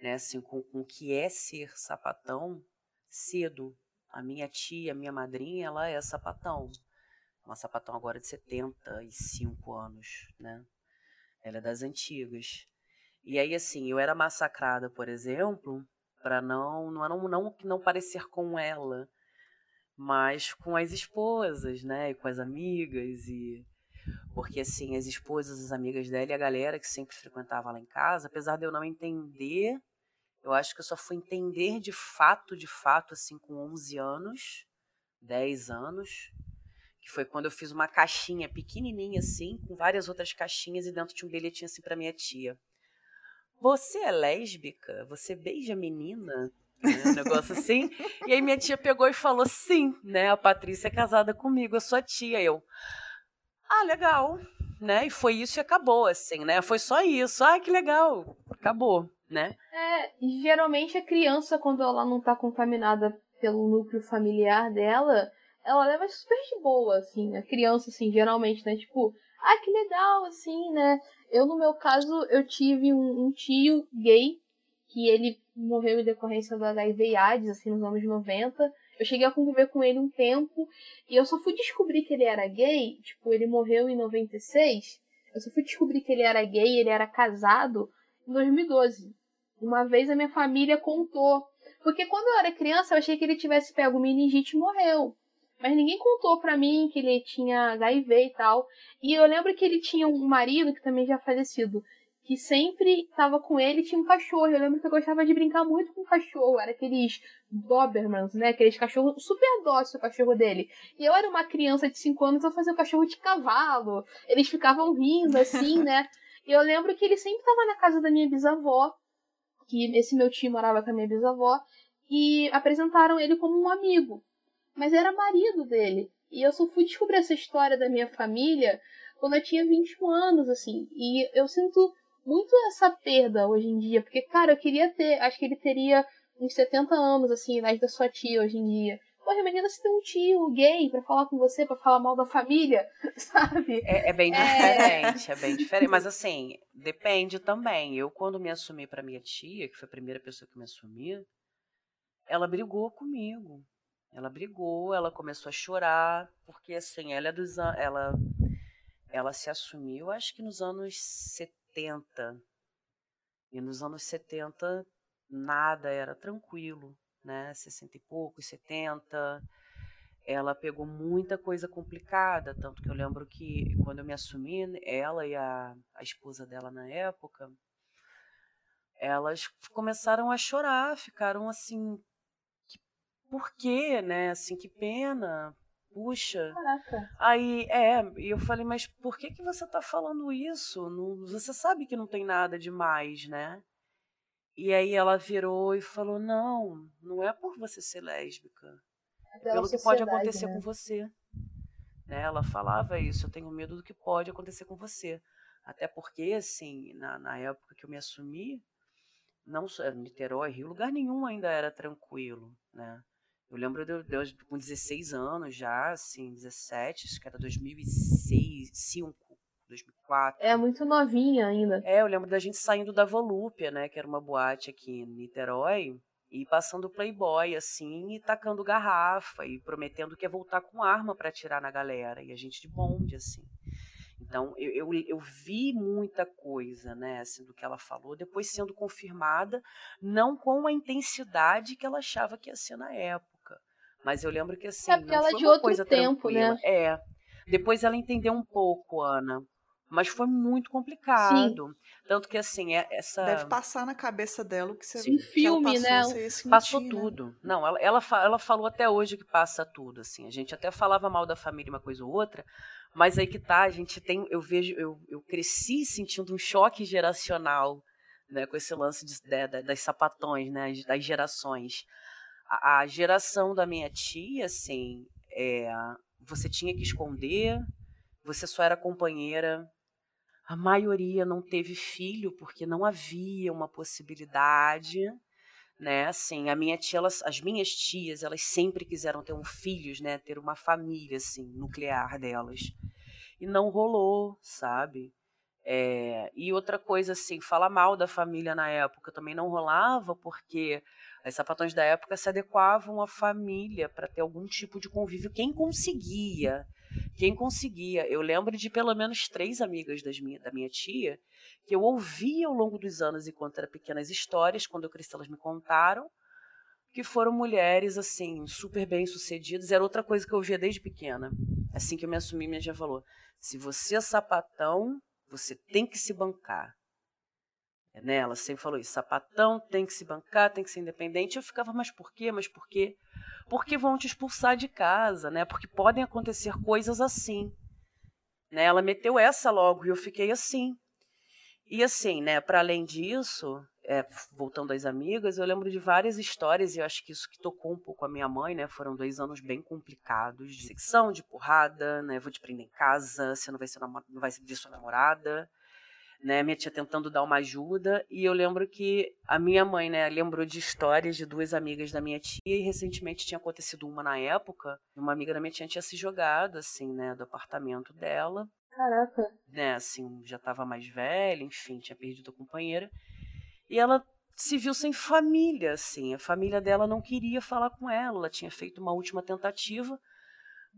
né, assim, com, com o que é ser sapatão cedo. A minha tia, minha madrinha, ela é sapatão. Uma sapatão agora de 75 anos, né? Ela é das antigas. E aí, assim, eu era massacrada, por exemplo, para não, não, não, não, não parecer com ela, mas com as esposas, né? E com as amigas. e Porque, assim, as esposas, as amigas dela e a galera que sempre frequentava lá em casa, apesar de eu não entender, eu acho que eu só fui entender de fato, de fato, assim, com 11 anos, 10 anos, que foi quando eu fiz uma caixinha pequenininha assim, com várias outras caixinhas e dentro tinha um bilhetinho assim para minha tia. Você é lésbica? Você beija menina? Né, Um negócio assim. E aí minha tia pegou e falou: sim, né? A Patrícia é casada comigo, eu sou a tia. Eu, ah, legal, né? E foi isso e acabou, assim, né? Foi só isso. Ah, que legal, acabou, né? É, geralmente a criança, quando ela não tá contaminada pelo núcleo familiar dela, ela leva super de boa, assim, a criança, assim, geralmente, né? Tipo, ah, que legal, assim, né? Eu, no meu caso, eu tive um, um tio gay, que ele morreu em decorrência do HIV e AIDS, assim, nos anos 90. Eu cheguei a conviver com ele um tempo, e eu só fui descobrir que ele era gay, tipo, ele morreu em 96. Eu só fui descobrir que ele era gay, ele era casado, em 2012. Uma vez a minha família contou. Porque quando eu era criança, eu achei que ele tivesse pego meningite e morreu. Mas ninguém contou pra mim que ele tinha HIV e tal. E eu lembro que ele tinha um marido, que também já falecido, que sempre tava com ele tinha um cachorro. Eu lembro que eu gostava de brincar muito com o cachorro. Era aqueles Dobermans, né? Aqueles cachorros super dócil o cachorro dele. E eu era uma criança de 5 anos, eu fazia o cachorro de cavalo. Eles ficavam rindo, assim, né? E eu lembro que ele sempre tava na casa da minha bisavó, que esse meu tio morava com a minha bisavó, e apresentaram ele como um amigo. Mas era marido dele. E eu só fui descobrir essa história da minha família quando eu tinha 21 anos, assim. E eu sinto muito essa perda hoje em dia, porque, cara, eu queria ter, acho que ele teria uns 70 anos, assim, idade da sua tia hoje em dia. Porra, imagina se tem um tio gay pra falar com você, pra falar mal da família, sabe? É, é bem É. diferente, é bem diferente. Mas assim, depende também. Eu, quando me assumi pra minha tia, que foi a primeira pessoa que me assumi, ela brigou comigo. Ela brigou, ela começou a chorar, porque assim, ela é dos ela ela se assumiu, acho que nos anos 70. E nos anos 70 nada era tranquilo, né? 60 e poucos, 70. Ela pegou muita coisa complicada, tanto que eu lembro que quando eu me assumi, ela e a, a esposa dela na época, elas começaram a chorar, ficaram assim, por quê, né? Assim, que pena, puxa. Caraca. Aí, é, e eu falei, mas por que que você tá falando isso? Não, você sabe que não tem nada demais, né? E aí ela virou e falou, não, não é por você ser lésbica. É pelo que pode acontecer né? com você. Né? Ela falava isso, eu tenho medo do que pode acontecer com você. Até porque, assim, na, na época que eu me assumi, não Niterói, Rio, lugar nenhum ainda era tranquilo, né? Eu lembro de, de, com 16 anos já, assim, 17, acho que era 2006, 2005, 2004. É muito novinha ainda. É, eu lembro da gente saindo da Volúpia, né, que era uma boate aqui em Niterói, e passando Playboy, assim, e tacando garrafa, e prometendo que ia voltar com arma para atirar na galera, e a gente de bonde, assim. Então, eu, eu, eu, vi muita coisa, né, assim, do que ela falou, depois sendo confirmada, não com a intensidade que ela achava que ia ser na época. Mas eu lembro que, assim, é ela foi de uma outro coisa tempo, tranquila. né? É. Depois ela entendeu um pouco, Ana. Mas foi muito complicado. Sim. Tanto que, assim, é, essa. Deve passar na cabeça dela o que você Sim, filme, que né? Sentir, Passou né? tudo. Não, ela, ela, ela falou até hoje que passa tudo, assim. A gente até falava mal da família uma coisa ou outra, mas aí que tá, a gente tem. Eu vejo, eu, eu cresci sentindo um choque geracional, né? Com esse lance de, de, das sapatões, né? Das gerações. A, geração da minha tia, assim, é, você tinha que esconder, você só era companheira a maioria não teve filho porque não havia uma possibilidade, né? Assim, a minha tia, elas, as minhas tias, elas sempre quiseram ter um filhos, né? Ter uma família assim nuclear delas e não rolou, sabe? É, e outra coisa assim, falar mal da família na época também não rolava porque as sapatões da época se adequavam à família para ter algum tipo de convívio. Quem conseguia quem conseguia. Eu lembro de pelo menos três amigas das minha, da minha tia que eu ouvia ao longo dos anos enquanto era pequenas histórias, quando eu cresci elas me contaram, que foram mulheres assim, super bem sucedidas. Era outra coisa que eu ouvia desde pequena. Assim que eu me assumi, minha tia falou: se você é sapatão, você tem que se bancar. Né? Ela sempre falou isso: sapatão tem que se bancar, tem que ser independente. Eu ficava, mas por quê? Mas por quê? porque vão te expulsar de casa, né? Porque podem acontecer coisas assim. Né? Ela meteu essa logo e eu fiquei assim. E assim, né, para além disso, é, voltando às amigas, eu lembro de várias histórias e eu acho que isso que tocou um pouco a minha mãe, né? Foram dois anos bem complicados de secção, de porrada, né? Vou te prender em casa, você não vai ser não vai ver sua namorada né, minha tia tentando dar uma ajuda, e eu lembro que a minha mãe, né, lembrou de histórias de duas amigas da minha tia, e recentemente tinha acontecido uma na época, uma amiga da minha tia tinha se jogado, assim, né, do apartamento dela. Caraca. Né, assim, já estava mais velha, enfim, tinha perdido a companheira, e ela se viu sem família, assim, a família dela não queria falar com ela, ela tinha feito uma última tentativa,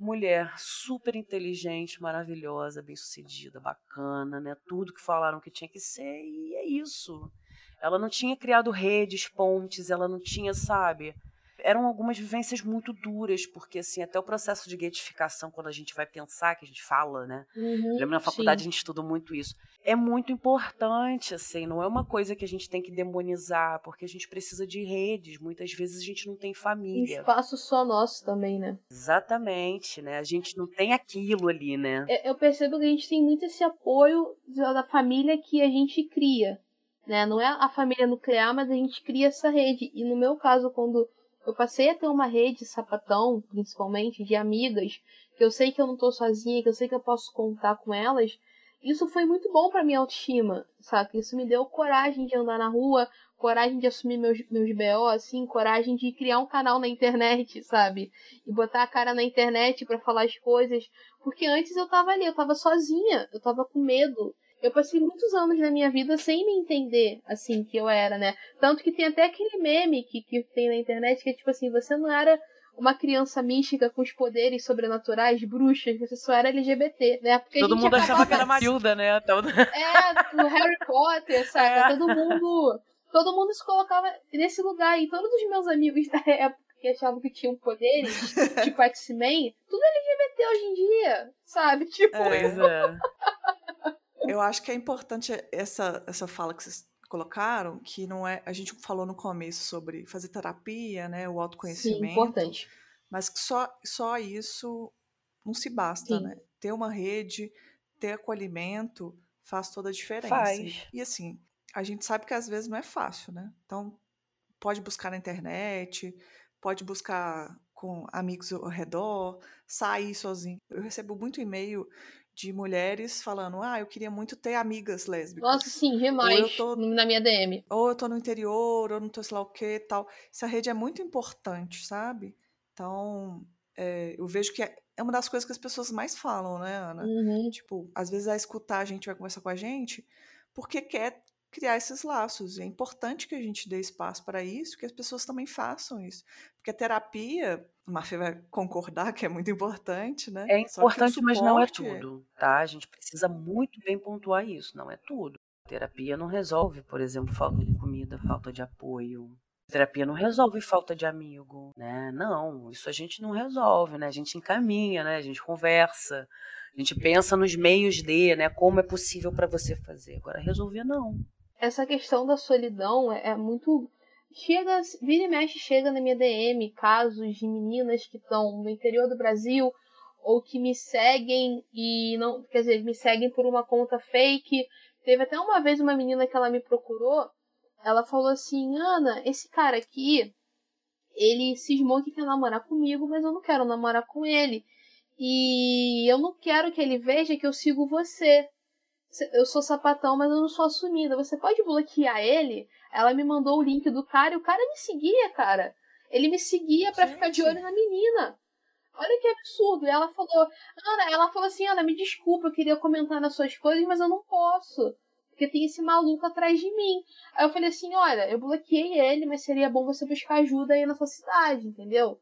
mulher super inteligente, maravilhosa, bem-sucedida, bacana, né? Tudo que falaram que tinha que ser e é isso. Ela não tinha criado redes, pontes, ela não tinha, sabe? Eram algumas vivências muito duras, porque assim, até o processo de getificação, quando a gente vai pensar, que a gente fala, né? Uhum, Lembra na faculdade sim. a gente estudou muito isso. É muito importante, assim, não é uma coisa que a gente tem que demonizar, porque a gente precisa de redes, muitas vezes a gente não tem família. Um espaço só nosso também, né? Exatamente, né? A gente não tem aquilo ali, né? Eu percebo que a gente tem muito esse apoio da família que a gente cria. Né? Não é a família nuclear, mas a gente cria essa rede. E no meu caso, quando eu passei a ter uma rede sapatão, principalmente, de amigas, que eu sei que eu não tô sozinha, que eu sei que eu posso contar com elas. Isso foi muito bom para minha autoestima, sabe? Isso me deu coragem de andar na rua, coragem de assumir meus, meus BO, assim, coragem de criar um canal na internet, sabe? E botar a cara na internet para falar as coisas. Porque antes eu tava ali, eu tava sozinha, eu tava com medo. Eu passei muitos anos na minha vida sem me entender, assim, que eu era, né? Tanto que tem até aquele meme que, que tem na internet que é tipo assim, você não era uma criança mística com os poderes sobrenaturais, bruxas, você só era LGBT, né? Porque Todo mundo achava que era Matilda, né? Todo... É, o Harry Potter, sabe? É. Todo mundo. Todo mundo se colocava nesse lugar. E todos os meus amigos da época que achavam que tinham poderes, tipo X-Men, tudo LGBT hoje em dia, sabe? Tipo. Pois é. Eu acho que é importante essa, essa fala que vocês colocaram, que não é. A gente falou no começo sobre fazer terapia, né? O autoconhecimento. Sim, importante. Mas que só, só isso não se basta, Sim. né? Ter uma rede, ter acolhimento faz toda a diferença. Faz. E assim, a gente sabe que às vezes não é fácil, né? Então, pode buscar na internet, pode buscar com amigos ao redor, sair sozinho. Eu recebo muito e-mail de mulheres falando: Ah, eu queria muito ter amigas lésbicas. Nossa, sim, demais. Tô, na minha DM. Ou eu tô no interior, ou não tô sei lá o que tal. Essa rede é muito importante, sabe? Então, é, eu vejo que é, é uma das coisas que as pessoas mais falam, né, Ana? Uhum. Tipo, às vezes a escutar a gente vai conversar com a gente porque quer criar esses laços. E é importante que a gente dê espaço para isso, que as pessoas também façam isso. Porque a terapia, a Mafia vai concordar que é muito importante, né? É importante, suporte... mas não é tudo, tá? A gente precisa muito bem pontuar isso, não é tudo. A terapia não resolve, por exemplo, falta de comida, falta de apoio. Terapia não resolve falta de amigo, né? Não, isso a gente não resolve, né? A gente encaminha, né? A gente conversa, a gente pensa nos meios de, né? Como é possível para você fazer. Agora resolver não essa questão da solidão é, é muito. Chega, vira e mexe, chega na minha DM casos de meninas que estão no interior do Brasil ou que me seguem e não. Quer dizer, me seguem por uma conta fake. Teve até uma vez uma menina que ela me procurou. Ela falou assim: Ana, esse cara aqui, ele cismou que quer namorar comigo, mas eu não quero namorar com ele. E eu não quero que ele veja que eu sigo você eu sou sapatão, mas eu não sou assumida. Você pode bloquear ele? Ela me mandou o link do cara e o cara me seguia, cara. Ele me seguia para ficar de olho na menina. Olha que absurdo. E ela falou, Ana, ela falou assim, Ana, me desculpa, eu queria comentar nas suas coisas, mas eu não posso. Porque tem esse maluco atrás de mim. Aí eu falei assim, olha, eu bloqueei ele, mas seria bom você buscar ajuda aí na sua cidade, entendeu?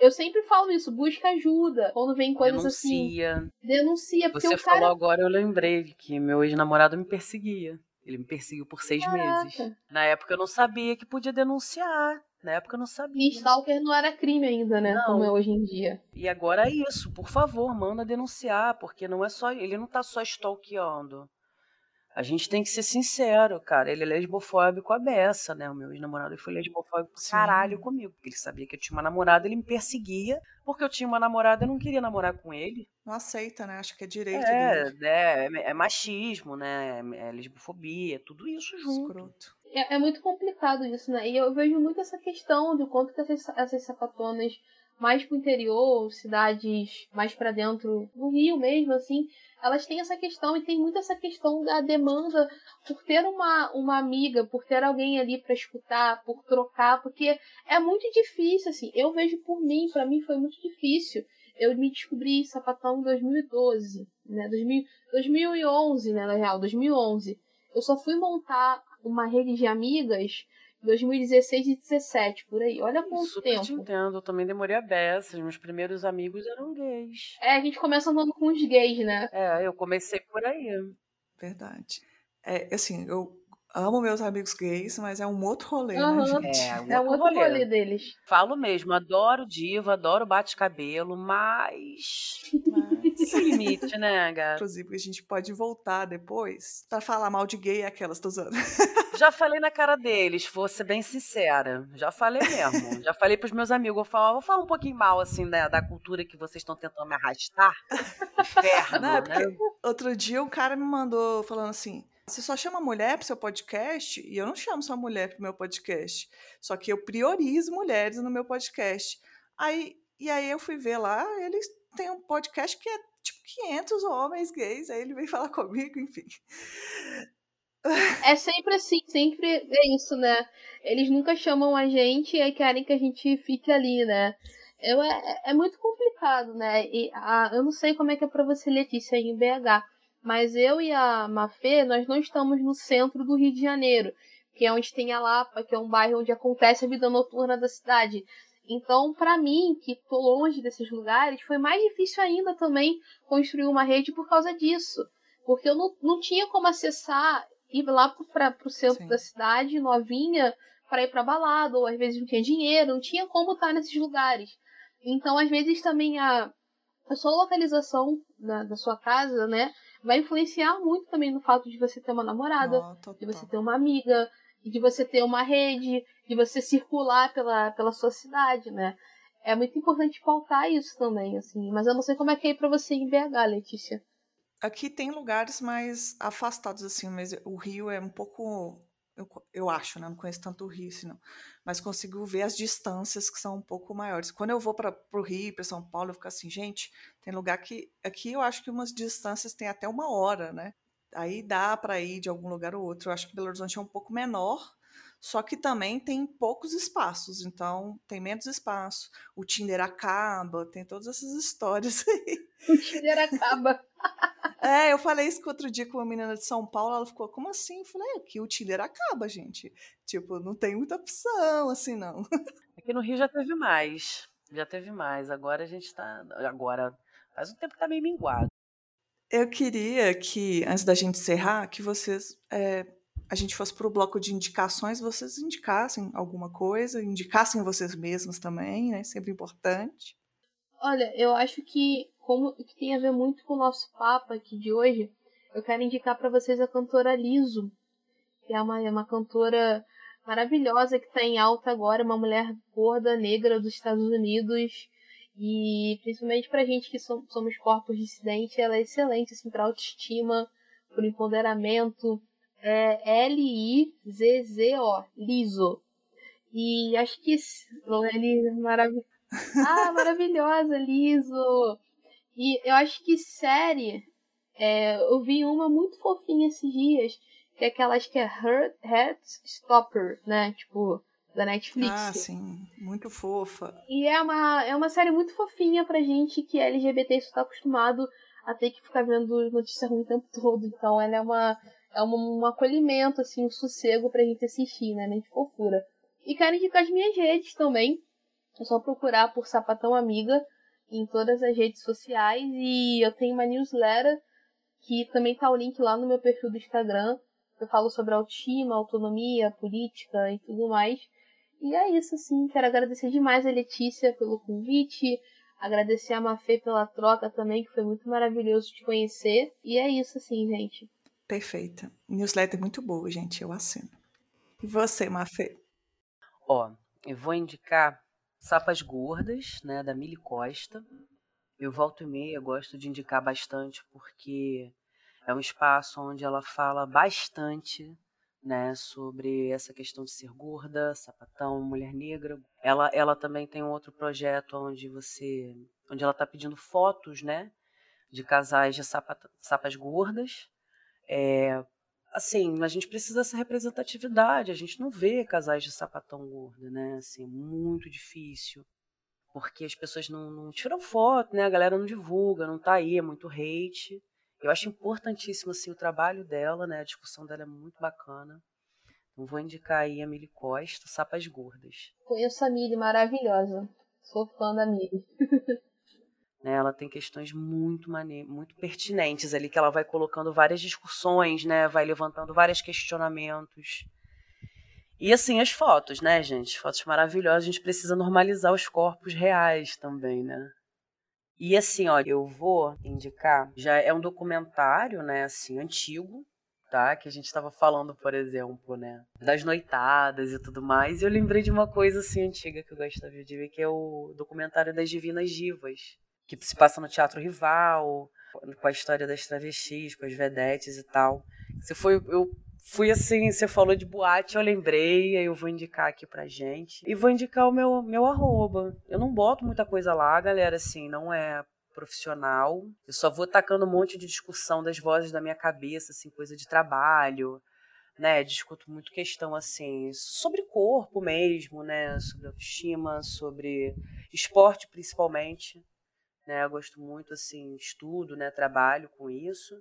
Eu sempre falo isso, busca ajuda. Quando vem coisas denuncia. assim. Denuncia. Porque Você o cara... falou agora, eu lembrei que meu ex-namorado me perseguia. Ele me perseguiu por seis Caraca. meses. Na época eu não sabia que podia denunciar. Na época eu não sabia. E Stalker não era crime ainda, né? Não. Como é hoje em dia. E agora é isso. Por favor, manda denunciar, porque não é só. Ele não tá só stalkeando. A gente tem que ser sincero, cara. Ele é lesbofóbico a beça, né? O meu ex-namorado foi lesbofóbico Sim. caralho comigo. Porque ele sabia que eu tinha uma namorada, ele me perseguia. Porque eu tinha uma namorada, eu não queria namorar com ele. Não aceita, né? Acha que é direito é, dele. É, é, é machismo, né? É lesbofobia, tudo isso junto. É, é, muito complicado isso, né? E eu vejo muito essa questão de quanto que essas, essas sapatonas mais pro interior, cidades mais para dentro do Rio mesmo, assim, elas têm essa questão e tem muito essa questão da demanda por ter uma, uma amiga, por ter alguém ali para escutar, por trocar, porque é muito difícil, assim. Eu vejo por mim, para mim foi muito difícil. Eu me descobri sapatão em 2012, né? 2000, 2011, né, na real, 2011. Eu só fui montar uma rede de amigas 2016 e 2017, por aí. Olha quanto Super tempo. te entendo, eu também demorei a beça. Meus primeiros amigos eram gays. É, a gente começa andando com os gays, né? É, eu comecei por aí. Verdade. É, assim, eu amo meus amigos gays, mas é um outro rolê, uhum. né, gente? É, um é um outro rolê. rolê. deles. Falo mesmo, adoro diva, adoro bate-cabelo, mas... mas... Tem limite, né, gata? Inclusive, a gente pode voltar depois pra falar mal de gay aquelas, tô usando. Já falei na cara deles, vou ser bem sincera. Já falei mesmo. Já falei pros meus amigos, vou falar, vou falar um pouquinho mal, assim, da, da cultura que vocês estão tentando me arrastar. Inferno, Não, é né? Outro dia um cara me mandou falando assim, você só chama mulher pro seu podcast? E eu não chamo só mulher pro meu podcast. Só que eu priorizo mulheres no meu podcast. Aí, e aí eu fui ver lá, eles têm um podcast que é tipo 500 homens gays. Aí ele veio falar comigo, enfim. É sempre assim, sempre é isso, né? Eles nunca chamam a gente e querem que a gente fique ali, né? Eu, é, é muito complicado, né? E, a, eu não sei como é que é pra você, Letícia, em BH. Mas eu e a Mafê, nós não estamos no centro do Rio de Janeiro, que é onde tem a Lapa, que é um bairro onde acontece a vida noturna da cidade. Então, para mim, que tô longe desses lugares, foi mais difícil ainda também construir uma rede por causa disso. Porque eu não, não tinha como acessar, ir lá para o centro Sim. da cidade, novinha, para ir para balada, ou às vezes não tinha dinheiro, não tinha como estar nesses lugares. Então, às vezes também a, a sua localização da, da sua casa, né, vai influenciar muito também no fato de você ter uma namorada, oh, de você ter uma amiga, de você ter uma rede, de você circular pela, pela sua cidade, né? É muito importante pautar isso também, assim. Mas eu não sei como é que é para você em BH, Letícia. Aqui tem lugares mais afastados, assim, mas o Rio é um pouco eu, eu acho, né? Não conheço tanto o Rio, assim. Mas consigo ver as distâncias que são um pouco maiores. Quando eu vou para o Rio, para São Paulo, eu fico assim, gente, tem lugar que. Aqui eu acho que umas distâncias tem até uma hora, né? Aí dá para ir de algum lugar ou outro. Eu acho que Belo Horizonte é um pouco menor, só que também tem poucos espaços, então tem menos espaço. O Tinder acaba, tem todas essas histórias aí. O Tinder acaba. É, eu falei isso outro dia com uma menina de São Paulo, ela ficou, como assim? Eu falei, é, aqui o Tinder acaba, gente. Tipo, não tem muita opção, assim, não. Aqui no Rio já teve mais. Já teve mais. Agora a gente tá. Agora, faz um tempo que tá meio minguado. Eu queria que, antes da gente encerrar, que vocês. É, a gente fosse para o bloco de indicações, vocês indicassem alguma coisa, indicassem vocês mesmos também, né? Sempre importante. Olha, eu acho que como que tem a ver muito com o nosso papo aqui de hoje, eu quero indicar para vocês a cantora Liso, que é uma, é uma cantora maravilhosa que está em alta agora, uma mulher gorda, negra dos Estados Unidos. E principalmente pra gente que somos corpos dissidentes, ela é excelente assim, para autoestima, por empoderamento. É L-I-Z-Z-O, Liso. E acho que ele é maravilhoso. Ah, maravilhosa, Liso! E eu acho que série, é, eu vi uma muito fofinha esses dias, que é aquela, acho que é Heart, Heartstopper, né? Tipo, da Netflix. Ah, sim, muito fofa. E é uma, é uma série muito fofinha pra gente que é LGBT isso tá acostumado a ter que ficar vendo notícia ruim o tempo todo. Então ela é uma é um, um acolhimento, assim, um sossego pra gente assistir, né? De fofura. E quero indicar as minhas redes também. É só procurar por Sapatão Amiga em todas as redes sociais e eu tenho uma newsletter que também tá o link lá no meu perfil do Instagram. Eu falo sobre autoestima, autonomia, política e tudo mais. E é isso, assim. Quero agradecer demais a Letícia pelo convite, agradecer a Mafê pela troca também, que foi muito maravilhoso te conhecer. E é isso, assim, gente. Perfeita. Newsletter muito boa, gente. Eu assino. E você, Mafê? Ó, eu vou indicar Sapas Gordas, né, da Mili Costa. Eu volto e meia, gosto de indicar bastante porque é um espaço onde ela fala bastante né, sobre essa questão de ser gorda, sapatão, mulher negra. Ela, ela também tem um outro projeto onde você, onde ela está pedindo fotos, né, de casais de sapas gordas, é, assim, a gente precisa dessa representatividade, a gente não vê casais de sapatão gordo, né? Assim, muito difícil. Porque as pessoas não, não, tiram foto, né? A galera não divulga, não tá aí, é muito hate. Eu acho importantíssimo, assim, o trabalho dela, né? A discussão dela é muito bacana. Então vou indicar aí a Mili Costa, Sapas Gordas. Conheço a Mili, maravilhosa. Sou fã da Mili. Né, ela tem questões muito mane muito pertinentes ali que ela vai colocando várias discussões, né, vai levantando vários questionamentos. E assim as fotos, né, gente? Fotos maravilhosas. A gente precisa normalizar os corpos reais também, né? E assim, ó, eu vou indicar, já é um documentário, né, assim, antigo, tá? Que a gente estava falando, por exemplo, né, das noitadas e tudo mais. E eu lembrei de uma coisa assim antiga que eu gosto de ver, que é o documentário das Divinas Divas que se passa no Teatro Rival, com a história das travestis, com as vedetes e tal. Você foi, eu fui assim, você falou de boate, eu lembrei, aí eu vou indicar aqui pra gente. E vou indicar o meu, meu arroba. Eu não boto muita coisa lá, galera, assim, não é profissional. Eu só vou tacando um monte de discussão das vozes da minha cabeça, assim, coisa de trabalho, né? Discuto muito questão, assim, sobre corpo mesmo, né? Sobre autoestima, sobre esporte, principalmente né? Eu gosto muito assim, estudo, né, trabalho com isso.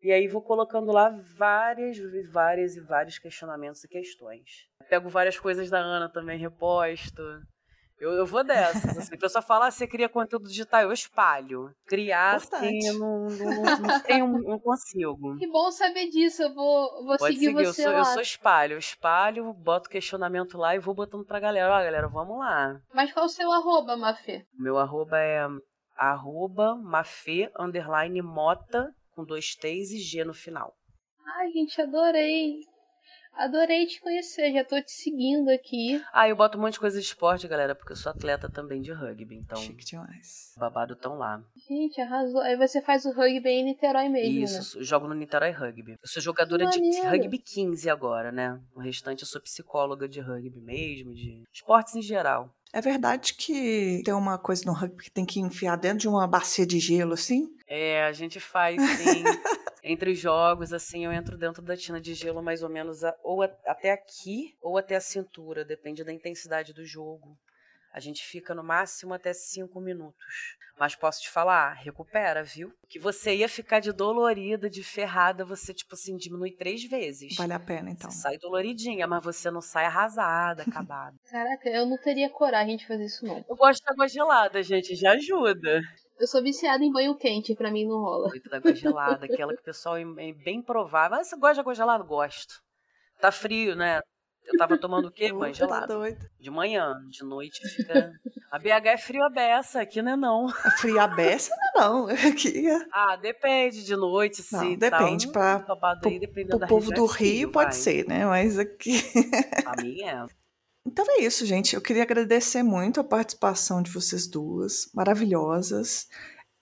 E aí vou colocando lá várias, várias e vários questionamentos e questões. Pego várias coisas da Ana também, reposto. Eu, eu vou dessas. Assim. A pessoa fala, ah, você cria conteúdo digital, eu espalho. Criar, assim, eu não, não, não, tenho, não consigo. Que bom saber disso, eu vou, vou Pode seguir, seguir, eu você sou, lá. eu sou espalho. Eu espalho, boto questionamento lá e vou botando pra galera. Ó, galera, vamos lá. Mas qual o seu arroba, Mafê? Meu arroba é arroba mafê, underline, mota, com dois T's e G no final. Ai, gente, adorei. Adorei te conhecer, já tô te seguindo aqui. Ah, eu boto um monte de coisa de esporte, galera, porque eu sou atleta também de rugby, então Chique demais. babado tão lá. Gente, arrasou. Aí você faz o rugby em Niterói mesmo, Isso, né? eu jogo no Niterói Rugby. Eu sou jogadora de rugby 15 agora, né? O restante eu sou psicóloga de rugby mesmo, de esportes em geral. É verdade que tem uma coisa no rugby que tem que enfiar dentro de uma bacia de gelo, assim? É, a gente faz sim. Entre os jogos, assim, eu entro dentro da tina de gelo mais ou menos a- ou a- até aqui ou até a cintura, depende da intensidade do jogo. A gente fica no máximo até cinco minutos. Mas posso te falar, recupera, viu? Que você ia ficar de dolorida, de ferrada, você, tipo assim, diminui três vezes. Vale a pena, então. Você sai doloridinha, mas você não sai arrasada, acabada. Caraca, eu não teria coragem de fazer isso, não. Eu gosto de água gelada, gente, já ajuda. Eu sou viciada em banho quente, pra mim não rola. Muito da água gelada, aquela que o pessoal é é bem provável. Ah, você gosta de água gelada? Gosto. Tá frio, né? Eu tava tomando o quê? Banho Tá gelado. De manhã, de noite fica. A BH é frio a beça, aqui não é não. A fria beça não, aqui é Ah, depende de noite, se Não, tal. depende, pra- aí, dependendo Pro da povo do é Rio pode vai. ser, né? Mas aqui. A minha é. Então é isso, gente. Eu queria agradecer muito a participação de vocês duas, maravilhosas.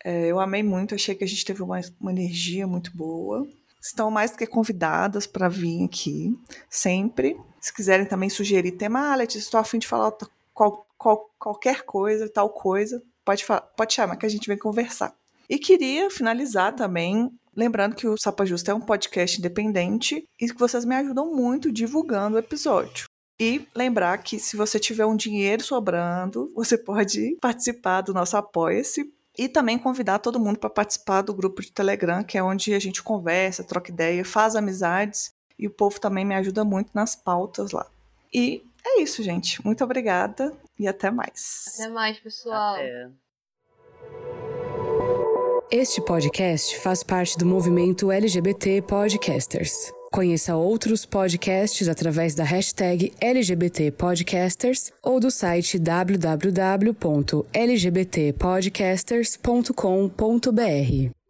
É, eu amei muito, achei que a gente teve uma, uma energia muito boa. Estão mais do que convidadas para vir aqui, sempre. Se quiserem também sugerir tema, ah, Letícia, estou a fim de falar qual- qual- qualquer coisa, tal coisa, pode, fa- pode chamar que a gente vem conversar. E queria finalizar também lembrando que o Sapa Justa é um podcast independente e que vocês me ajudam muito divulgando o episódio. E lembrar que se você tiver um dinheiro sobrando, você pode participar do nosso Apoia-se e também convidar todo mundo para participar do grupo de Telegram, que é onde a gente conversa, troca ideia, faz amizades e o povo também me ajuda muito nas pautas lá. E é isso, gente. Muito obrigada e até mais. Até mais, pessoal. Até. Este podcast faz parte do movimento LGBT Podcasters. Conheça outros podcasts através da hashtag LGBT Podcasters ou do site www.lgbtpodcasters.com.br.